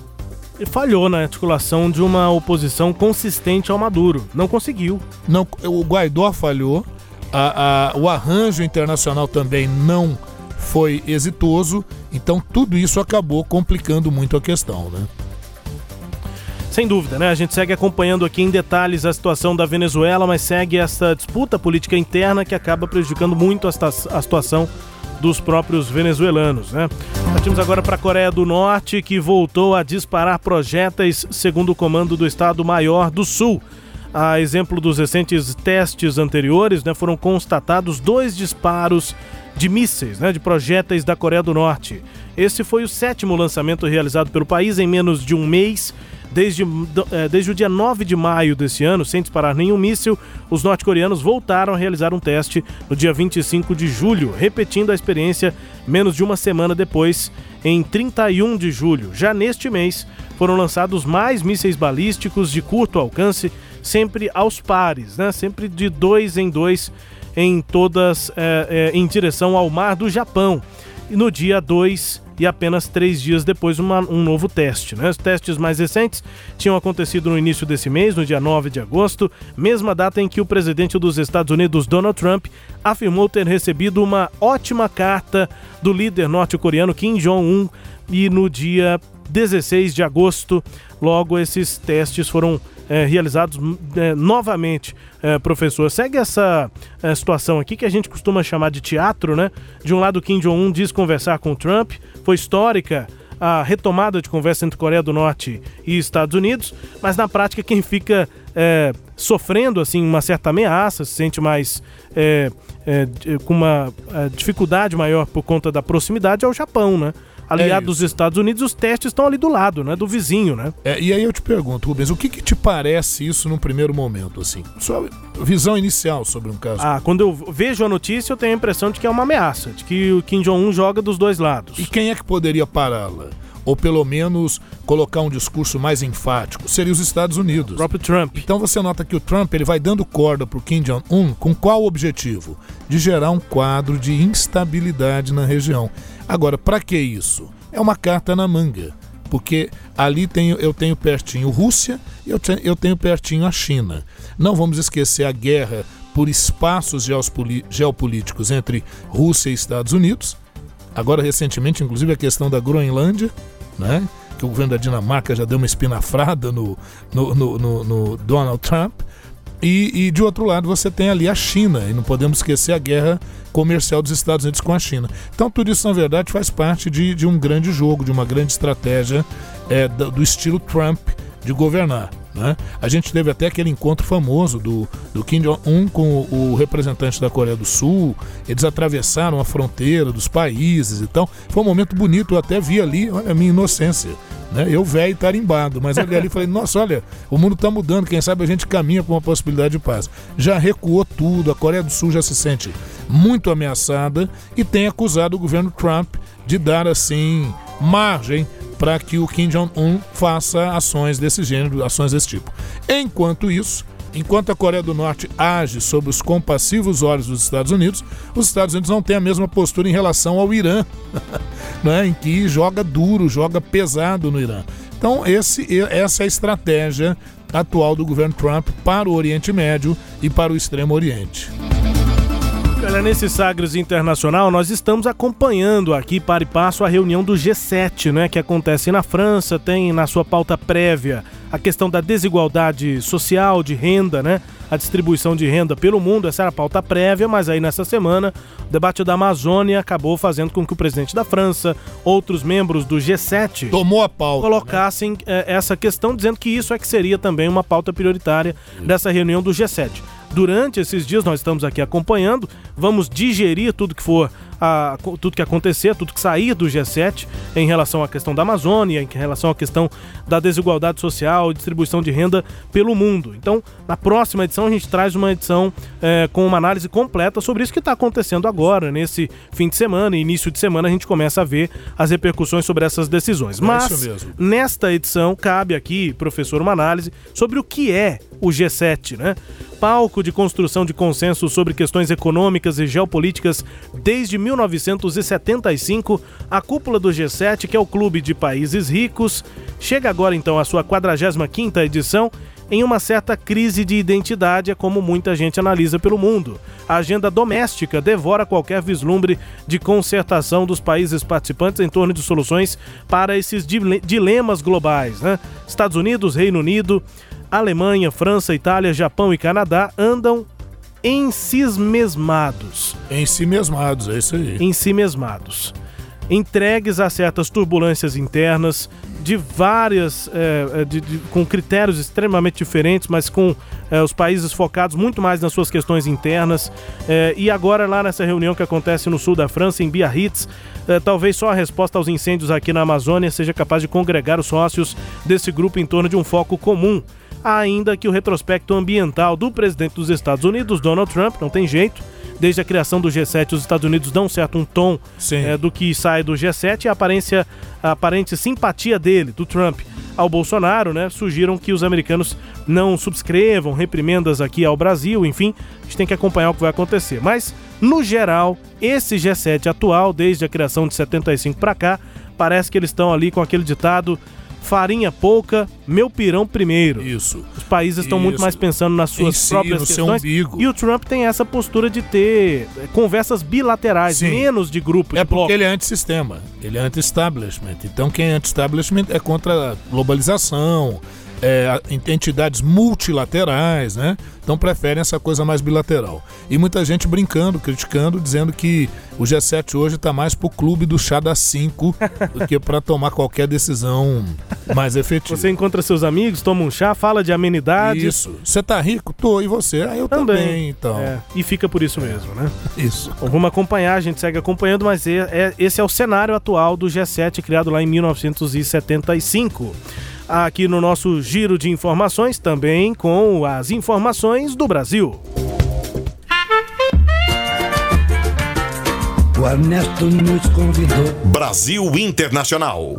Ele falhou na articulação de uma oposição consistente ao Maduro. Não conseguiu. Não, o Guaidó falhou, a- a- o arranjo internacional também não foi exitoso, então tudo isso acabou complicando muito a questão, né? Sem dúvida, né? A gente segue acompanhando aqui em detalhes a situação da Venezuela, mas segue essa disputa política interna que acaba prejudicando muito a, situação dos próprios venezuelanos, né? Partimos agora para a Coreia do Norte, que voltou a disparar projéteis segundo o comando do Estado-Maior do Sul. A exemplo dos recentes testes anteriores, né, foram constatados dois disparos de mísseis, né, de projéteis da Coreia do Norte. Esse foi o sétimo lançamento realizado pelo país em menos de um mês. Desde, eh, desde o dia 9 de maio desse ano, sem disparar nenhum míssil, os norte-coreanos voltaram a realizar um teste no dia 25 de julho, repetindo a experiência menos de uma semana depois, em 31 de julho. Já neste mês, foram lançados mais mísseis balísticos de curto alcance, sempre aos pares, né? sempre de dois em dois, em todas eh, eh, em direção ao mar do Japão. E no dia 2 e apenas três dias depois uma- um novo teste. Né? Os testes mais recentes tinham acontecido no início desse mês, no dia 9 de agosto, mesma data em que o presidente dos Estados Unidos, Donald Trump, afirmou ter recebido uma ótima carta do líder norte-coreano Kim Jong-un e no dia 16 de agosto, logo esses testes foram eh, realizados eh, novamente, eh, professor. Segue essa situação aqui que a gente costuma chamar de teatro, né? De um lado, Kim Jong-un diz conversar com Trump, foi histórica a retomada de conversa entre Coreia do Norte e Estados Unidos, mas na prática quem fica eh, sofrendo assim uma certa ameaça, se sente mais eh, de- com uma dificuldade maior por conta da proximidade é o Japão, né? Aliado dos Estados Unidos, os testes estão ali do lado, né? Do vizinho, né? É, e aí eu te pergunto, Rubens, o que, que te parece isso num primeiro momento, assim? Sua visão inicial sobre um caso. Ah, quando eu vejo a notícia, eu tenho a impressão de que é uma ameaça, de que o Kim Jong-un joga dos dois lados. E quem é que poderia pará-la? Ou pelo menos colocar um discurso mais enfático? Seria os Estados Unidos. O próprio Trump. Então você nota que o Trump ele vai dando corda pro Kim Jong-un com qual objetivo? De gerar um quadro de instabilidade na região. Agora, para que isso? É uma carta na manga. Porque ali tenho, eu tenho pertinho Rússia e eu, te- eu tenho pertinho a China. Não vamos esquecer a guerra por espaços geopolíticos entre Rússia e Estados Unidos. Agora, recentemente, inclusive, a questão da Groenlândia, né? que o governo da Dinamarca já deu uma espinafrada no, no, no- no Donald Trump. E, e, de outro lado você tem ali a China, e não podemos esquecer a guerra comercial dos Estados Unidos com a China. Então tudo isso, na verdade, faz parte de, de um grande jogo, de uma grande estratégia é, do, do estilo Trump de governar. Né? A gente teve até aquele encontro famoso do, do Kim Jong-un com o, representante da Coreia do Sul. Eles atravessaram a fronteira dos países e tal. Foi um momento bonito, eu até vi ali, olha a minha inocência. Né? Eu velho tarimbado, mas olhei ali e falei, nossa, olha, o mundo está mudando, quem sabe a gente caminha para uma possibilidade de paz. Já recuou tudo, a Coreia do Sul já se sente muito ameaçada e tem acusado o governo Trump de dar assim margem para que o Kim Jong-un faça ações desse gênero, ações desse tipo. Enquanto isso, enquanto a Coreia do Norte age sob os compassivos olhos dos Estados Unidos, os Estados Unidos não têm a mesma postura em relação ao Irã, né, em que joga duro, joga pesado no Irã. Então, esse, essa é a estratégia atual do governo Trump para o Oriente Médio e para o Extremo Oriente. Olha, nesse Sagres Internacional, nós estamos acompanhando aqui para e passo a reunião do G7, né, que acontece na França, tem na sua pauta prévia a questão da desigualdade social, de renda, né, a distribuição de renda pelo mundo, essa era a pauta prévia, mas aí nessa semana o debate da Amazônia acabou fazendo com que o presidente da França, outros membros do G7 tomou a pauta, colocassem né? essa questão, dizendo que isso é que seria também uma pauta prioritária dessa reunião do G7 durante esses dias nós estamos aqui acompanhando, vamos digerir tudo que for a, tudo que acontecer, tudo que sair do G7 em relação à questão da Amazônia, em relação à questão da desigualdade social e distribuição de renda pelo mundo. Então, na próxima edição, a gente traz uma edição é, com uma análise completa sobre isso que está acontecendo agora, nesse fim de semana, início de semana, a gente começa a ver as repercussões sobre essas decisões. É Mas, nesta edição, cabe aqui, professor, uma análise sobre o que é o G7, né? Palco de construção de consenso sobre questões econômicas e geopolíticas desde 1975, a cúpula do G7, que é o clube de países ricos, chega agora então à sua 45ª edição em uma certa crise de identidade, é como muita gente analisa pelo mundo. A agenda doméstica devora qualquer vislumbre de concertação dos países participantes em torno de soluções para esses dilemas globais. Né? Estados Unidos, Reino Unido, Alemanha, França, Itália, Japão e Canadá andam ensimesmados. Ensimesmados, é isso aí. Ensimesmados. Entregues a certas turbulências internas, de várias, é, de, de, com critérios extremamente diferentes, mas com é, os países focados muito mais nas suas questões internas. É, e agora, lá nessa reunião que acontece no sul da França, em Biarritz, talvez só a resposta aos incêndios aqui na Amazônia seja capaz de congregar os sócios desse grupo em torno de um foco comum ainda que o retrospecto ambiental do presidente dos Estados Unidos, Donald Trump, não tem jeito. Desde a criação do G7, os Estados Unidos dão certo um tom é, do que sai do G7 e a, aparência, a aparente simpatia dele, do Trump, ao Bolsonaro, né, sugiram que os americanos não subscrevam reprimendas aqui ao Brasil, enfim, a gente tem que acompanhar o que vai acontecer. Mas, no geral, esse G7 atual, desde a criação de 75 para cá, parece que eles estão ali com aquele ditado farinha pouca, meu pirão primeiro. Isso. Os países estão muito mais pensando nas suas si, próprias questões. E o Trump tem essa postura de ter eh, conversas bilaterais, Sim. menos de grupo. É de porque bloco. ele é antissistema, ele é anti-establishment. Então quem é anti-establishment é contra a globalização, é, entidades multilaterais, né? Então preferem essa coisa mais bilateral. E muita gente brincando, criticando, dizendo que o G7 hoje está mais pro clube do chá das 5 do que para tomar qualquer decisão mais efetiva. Você encontra seus amigos, toma um chá, fala de amenidade. Isso. Você tá rico? Tô. E você? Ah, eu também, também então. É, e fica por isso mesmo, né? Isso. Bom, vamos acompanhar, a gente segue acompanhando, mas é, é, esse é o cenário atual do G7 criado lá em 1975 aqui no nosso giro de informações, também com as informações do Brasil. O Ernesto nos convidou. Brasil Internacional.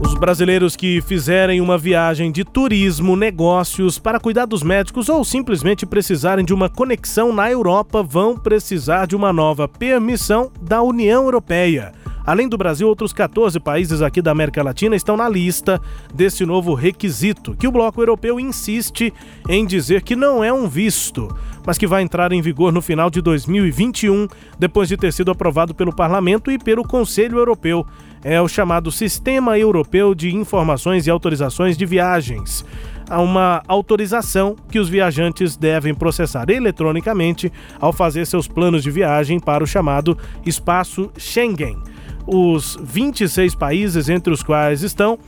Os brasileiros que fizerem uma viagem de turismo, negócios, para cuidar dos médicos ou simplesmente precisarem de uma conexão na Europa vão precisar de uma nova permissão da União Europeia. Além do Brasil, outros 14 países aqui da América Latina estão na lista desse novo requisito, que o bloco europeu insiste em dizer que não é um visto, mas que vai entrar em vigor no final de 2021, depois de ter sido aprovado pelo Parlamento e pelo Conselho Europeu. É o chamado Sistema Europeu de Informações e Autorizações de Viagens. a uma autorização que os viajantes devem processar eletronicamente ao fazer seus planos de viagem para o chamado espaço Schengen. Os 26 países entre os quais estão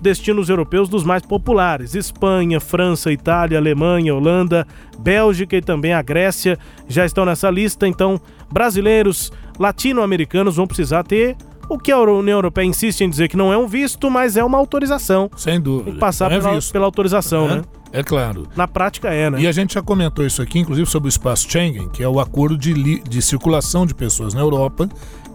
destinos europeus dos mais populares: Espanha, França, Itália, Alemanha, Holanda, Bélgica e também a Grécia já estão nessa lista. Então, brasileiros, latino-americanos vão precisar ter o que a União Europeia insiste em dizer que não é um visto, mas é uma autorização. Sem dúvida. Tem que passar é pela, pela autorização, É, né? É claro. Na prática é, né? E a gente já comentou isso aqui, inclusive sobre o espaço Schengen, que é o acordo de, de circulação de pessoas na Europa.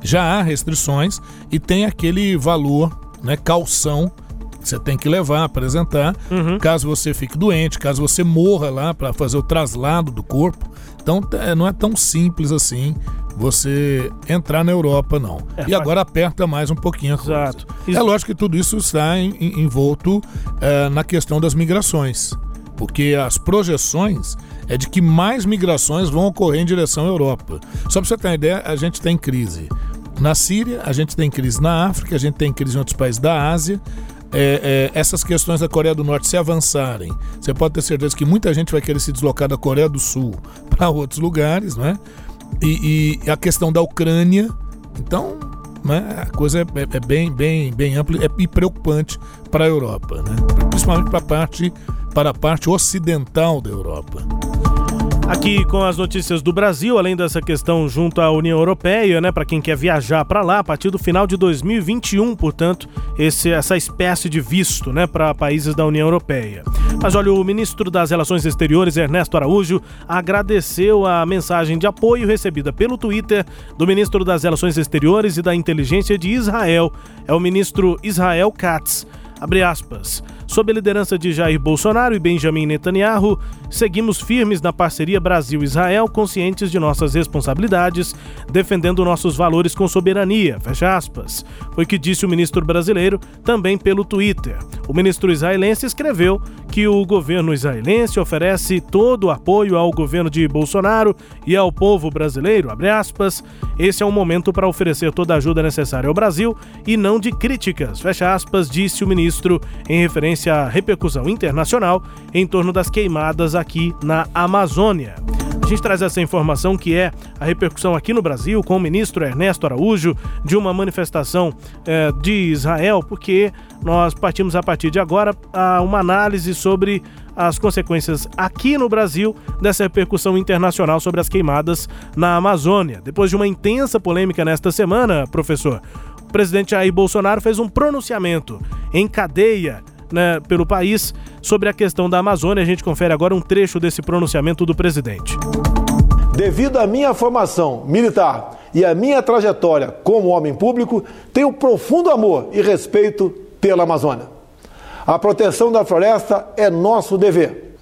Já há restrições e tem aquele valor, né, calção, que você tem que levar, apresentar, caso você fique doente, caso você morra lá para fazer o traslado do corpo. Então é, não é tão simples assim você entrar na Europa, não. É, e agora aperta mais um pouquinho a coisa. Exato. É lógico que tudo isso está em- em- envolto eh, na questão das migrações, porque as projeções é de que mais migrações vão ocorrer em direção à Europa. Só para você ter uma ideia, a gente tem crise na Síria, a gente tem crise na África, a gente tem crise em outros países da Ásia. É, é, essas questões da Coreia do Norte se avançarem, você pode ter certeza que muita gente vai querer se deslocar da Coreia do Sul para outros lugares, né? E, e a questão da Ucrânia, então né, a coisa é, é- é bem, bem, bem ampla é- e preocupante para a Europa, né? principalmente para a parte, para a parte ocidental da Europa. Aqui com as notícias do Brasil, além dessa questão junto à União Europeia, né, para quem quer viajar para lá a partir do final de 2021, portanto, esse, essa espécie de visto, né, para países da União Europeia. Mas olha, o ministro das Relações Exteriores, Ernesto Araújo, agradeceu a mensagem de apoio recebida pelo Twitter do ministro das Relações Exteriores e da Inteligência de Israel, é o ministro Israel Katz. Abre aspas. Sob a liderança de Jair Bolsonaro e Benjamin Netanyahu, seguimos firmes na parceria Brasil-Israel, conscientes de nossas responsabilidades, defendendo nossos valores com soberania. Fecha aspas. Foi o que disse o ministro brasileiro também pelo Twitter. O ministro israelense escreveu que o governo israelense oferece todo o apoio ao governo de Bolsonaro e ao povo brasileiro. Aspas. Esse é um momento para oferecer toda a ajuda necessária ao Brasil e não de críticas. Fecha aspas, disse o ministro em referência à repercussão internacional em torno das queimadas aqui na Amazônia. A gente traz essa informação que é a repercussão aqui no Brasil com o ministro Ernesto Araújo de uma manifestação eh, de Israel, porque nós partimos a partir de agora a uma análise sobre as consequências aqui no Brasil dessa repercussão internacional sobre as queimadas na Amazônia. Depois de uma intensa polêmica nesta semana, professor, o presidente Jair Bolsonaro fez um pronunciamento em cadeia né, pelo país sobre a questão da Amazônia. A gente confere agora um trecho desse pronunciamento do presidente. Devido à minha formação militar e à minha trajetória como homem público, tenho profundo amor e respeito pela Amazônia. A proteção da floresta é nosso dever.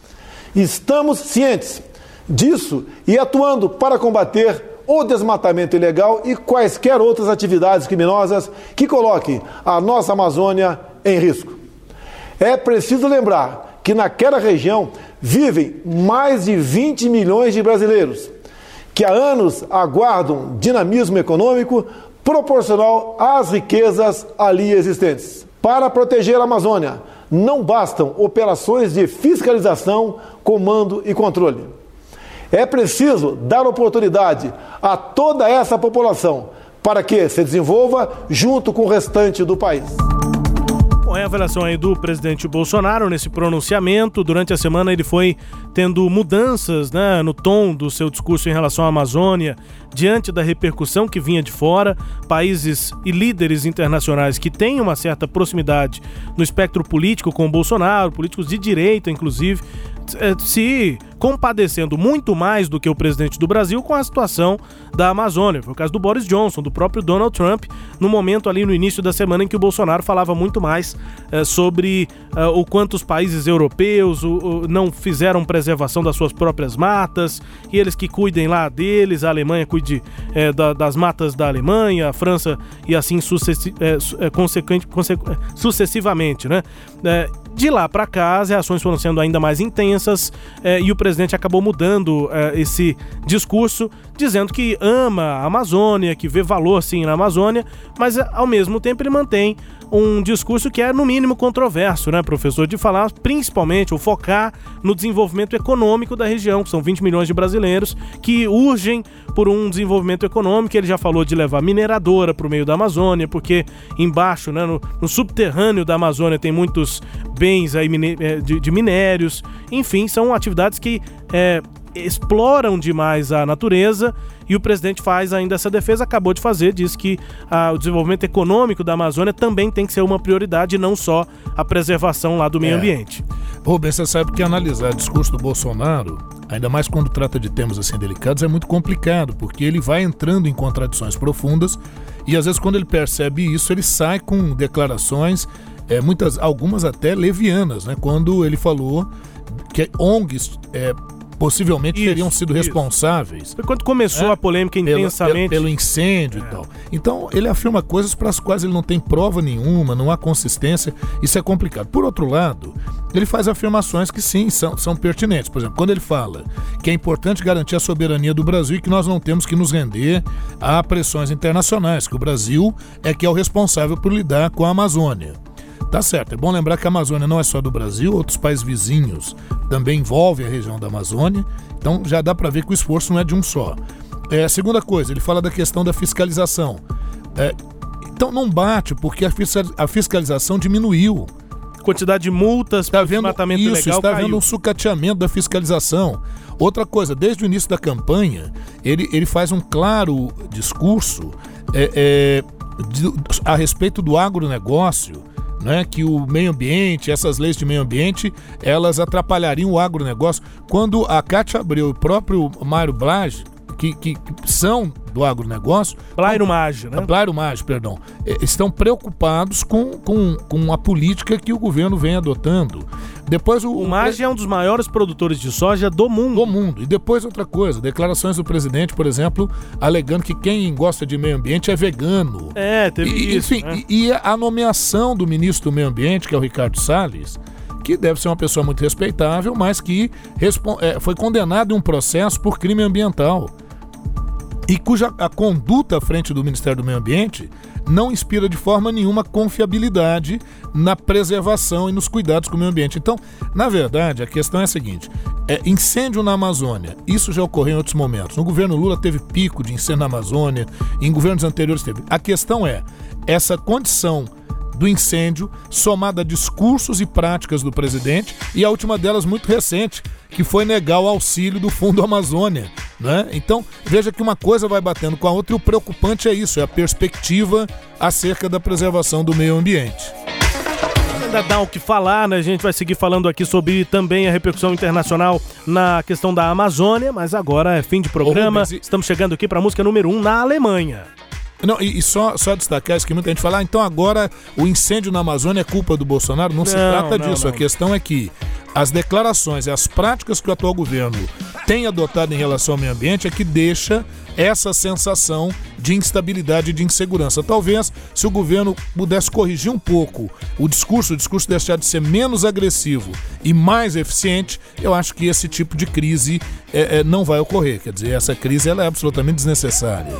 Estamos cientes disso e atuando para combater o desmatamento ilegal e quaisquer outras atividades criminosas que coloquem a nossa Amazônia em risco. É preciso lembrar que naquela região vivem mais de 20 milhões de brasileiros, que há anos aguardam dinamismo econômico proporcional às riquezas ali existentes. Para proteger a Amazônia, não bastam operações de fiscalização, comando e controle. É preciso dar oportunidade a toda essa população para que se desenvolva junto com o restante do país. Bom, é a avaliação aí do presidente Bolsonaro nesse pronunciamento. Durante a semana ele foi tendo mudanças né, no tom do seu discurso em relação à Amazônia, diante da repercussão que vinha de fora. Países e líderes internacionais que têm uma certa proximidade no espectro político com o Bolsonaro, políticos de direita, inclusive, eh, se compadecendo muito mais do que o presidente do Brasil com a situação da Amazônia. Foi o caso do Boris Johnson, do próprio Donald Trump, no momento ali no início da semana em que o Bolsonaro falava muito mais eh, sobre eh, o quanto os países europeus o- o- não fizeram preservação das suas próprias matas, e eles que cuidem lá deles, a Alemanha cuide eh, da- das matas da Alemanha, a França e assim sucessi- su- consequente- conse- eh, sucessivamente, né? De lá para cá, as reações foram sendo ainda mais intensas e o presidente acabou mudando eh, esse discurso, dizendo que ama a Amazônia, que vê valor sim na Amazônia, mas eh, ao mesmo tempo ele mantém um discurso que é, no mínimo, controverso, né, professor? De falar principalmente, ou focar no desenvolvimento econômico da região, que são 20 milhões de brasileiros que urgem por um desenvolvimento econômico. Ele já falou de levar mineradora para o meio da Amazônia, porque embaixo, né, no, no subterrâneo da Amazônia, tem muitos bens aí eh, de, de minérios. Enfim, são atividades que é, exploram demais a natureza e o presidente faz ainda essa defesa, acabou de fazer, diz que ah, o desenvolvimento econômico da Amazônia também tem que ser uma prioridade, não só a preservação lá do meio É. ambiente. Rubens, você sabe que analisar o discurso do Bolsonaro, ainda mais quando trata de temas assim delicados, é muito complicado, porque ele vai entrando em contradições profundas e às vezes quando ele percebe isso, ele sai com declarações, é, muitas, algumas até levianas, né? Quando ele falou que ONGs é, possivelmente teriam sido isso. responsáveis. Foi quando começou É, a polêmica intensamente. Pelo, pelo incêndio e tal. Então, ele afirma coisas para as quais ele não tem prova nenhuma, não há consistência. Isso é complicado. Por outro lado, ele faz afirmações que sim, são, são pertinentes. Por exemplo, quando ele fala que é importante garantir a soberania do Brasil e que nós não temos que nos render a pressões internacionais, que o Brasil é que é o responsável por lidar com a Amazônia. Tá certo, é bom lembrar que a Amazônia não é só do Brasil, outros países vizinhos também envolvem a região da Amazônia, então já dá para ver que o esforço não é de um só. É, segunda coisa, ele fala da questão da fiscalização. É, então não bate, porque a, fiscal- a fiscalização diminuiu. Quantidade de multas Está vendo desmatamento isso, ilegal está caiu. vendo um sucateamento da fiscalização. Outra coisa, desde o início da campanha, ele, ele faz um claro discurso é, é, de- a respeito do agronegócio, né, que o meio ambiente, essas leis de meio ambiente, elas atrapalhariam o agronegócio. Quando a Cátia Abreu e o próprio Mário Blage, que, que são do agronegócio... Blairo Maggi, né? Blairo Maggi, perdão. Estão preocupados com, com, com a política que o governo vem adotando. Depois o, O Maggi é um dos maiores produtores de soja do mundo. do mundo. E depois outra coisa, declarações do presidente, por exemplo, alegando que quem gosta de meio ambiente é vegano. É, teve E, isso. enfim, né? e, e a nomeação do ministro do Meio Ambiente, que é o Ricardo Salles, que deve ser uma pessoa muito respeitável, mas que eh, foi condenado em um processo por crime ambiental. E cuja a conduta à frente do Ministério do Meio Ambiente não inspira de forma nenhuma confiabilidade na preservação e nos cuidados com o meio ambiente. Então, na verdade, a questão é a seguinte: é, incêndio na Amazônia, isso já ocorreu em outros momentos. No governo Lula teve pico de incêndio na Amazônia, em governos anteriores teve. A questão é essa condição do incêndio, somada a discursos e práticas do presidente, e a última delas muito recente, que foi negar o auxílio do Fundo Amazônia. Né? Então, veja que uma coisa vai batendo com a outra, e o preocupante é isso, é a perspectiva acerca da preservação do meio ambiente. Ainda dá o que falar, né? A gente vai seguir falando aqui sobre também a repercussão internacional na questão da Amazônia, mas agora é fim de programa. Estamos chegando aqui para a música número 1 um na Alemanha. Não, e, e só, só destacar isso que muita gente fala, ah, então agora o incêndio na Amazônia é culpa do Bolsonaro. Não, se Não, trata não, disso. não. A questão é que as declarações e as práticas que o atual governo tem adotado em relação ao meio ambiente é que deixa essa sensação de instabilidade e de insegurança. Talvez, se o governo pudesse corrigir um pouco o discurso, o discurso deixar de ser menos agressivo e mais eficiente, eu acho que esse tipo de crise é, é, não vai ocorrer. Quer dizer, essa crise ela é absolutamente desnecessária.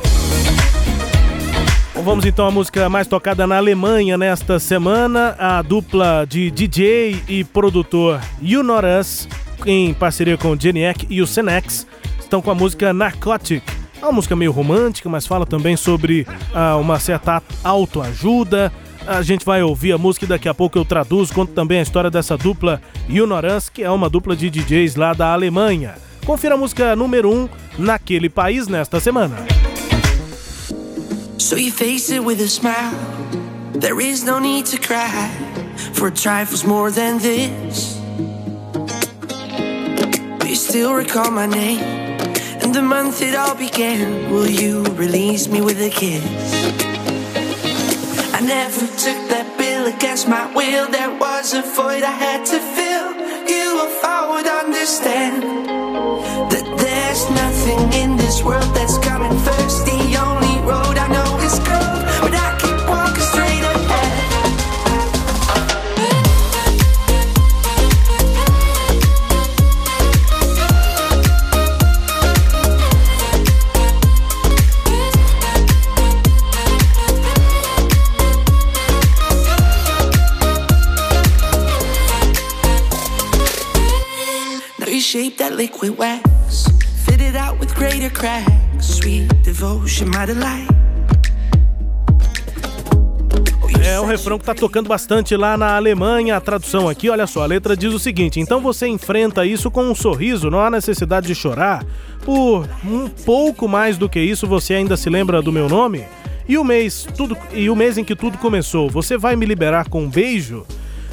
Vamos então à música mais tocada na Alemanha nesta semana. A dupla de DJ e produtor You Not Us, em parceria com Geniac e o Senex, estão com a música Narcotic. É uma música meio romântica, mas fala também sobre ah, uma certa autoajuda. A gente vai ouvir a música e daqui a pouco eu traduzo, conto também a história dessa dupla You que é uma dupla de DJs lá da Alemanha. Confira a música número 1 um naquele país nesta semana. So you face it with a smile. There is no need to cry for trifles more than this. But you still recall my name and the month it all began. Will you release me with a kiss? I never took that bill against my will. There was a void I had to fill. You, if I would understand that there's nothing in this world that's coming first. The only road I know liquid wax. Fitted out with greater cracks. Sweet devotion, my delight. É o refrão que tá tocando bastante lá na Alemanha. A tradução aqui, olha só, a letra diz o seguinte: então você enfrenta isso com um sorriso, não há necessidade de chorar. Por um pouco mais do que isso, você ainda se lembra do meu nome? E o mês, tudo e o mês em que tudo começou, você vai me liberar com um beijo?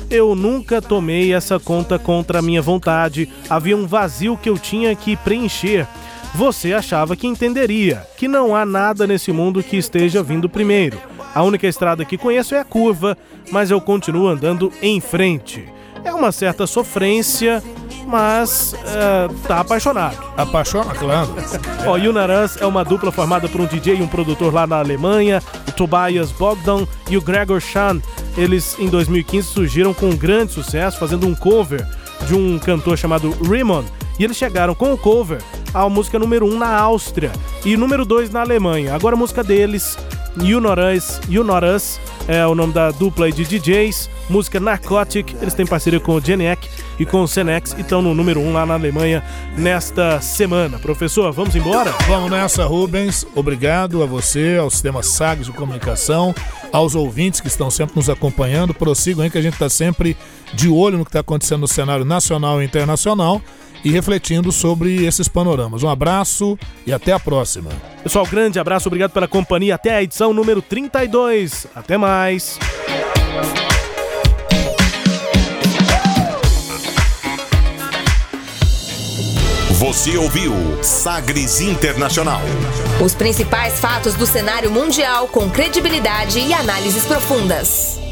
Eu nunca tomei essa conta contra a minha vontade. Havia um vazio que eu tinha que preencher. Você achava que entenderia que não há nada nesse mundo que esteja vindo primeiro. A única estrada que conheço é a curva, mas eu continuo andando em frente. É uma certa sofrência, mas é, tá apaixonado. Apaixonado, claro. Ó, Yunaras é uma dupla formada por um DJ e um produtor lá na Alemanha, o Tobias Bogdan e o Gregor Schan. Eles, em 2015, surgiram com um grande sucesso, fazendo um cover de um cantor chamado Rimon. E eles chegaram com o cover à música número 1 um na Áustria e número 2 na Alemanha. Agora a música deles You Not Us, you Not Us é o nome da dupla de DJs, música Narcotic, eles têm parceria com o Geniac e com o Senex e estão no número 1 um lá na Alemanha nesta semana. Professor, vamos embora? Vamos nessa, Rubens. Obrigado a você, ao Sistema Sagres de Comunicação, aos ouvintes que estão sempre nos acompanhando. Prossigam aí que a gente está sempre de olho no que está acontecendo no cenário nacional e internacional e refletindo sobre esses panoramas. Um abraço e até a próxima. Pessoal, grande abraço, obrigado pela companhia. Até a edição número 32. Até mais. Você ouviu Sagres Internacional. Os principais fatos do cenário mundial com credibilidade e análises profundas.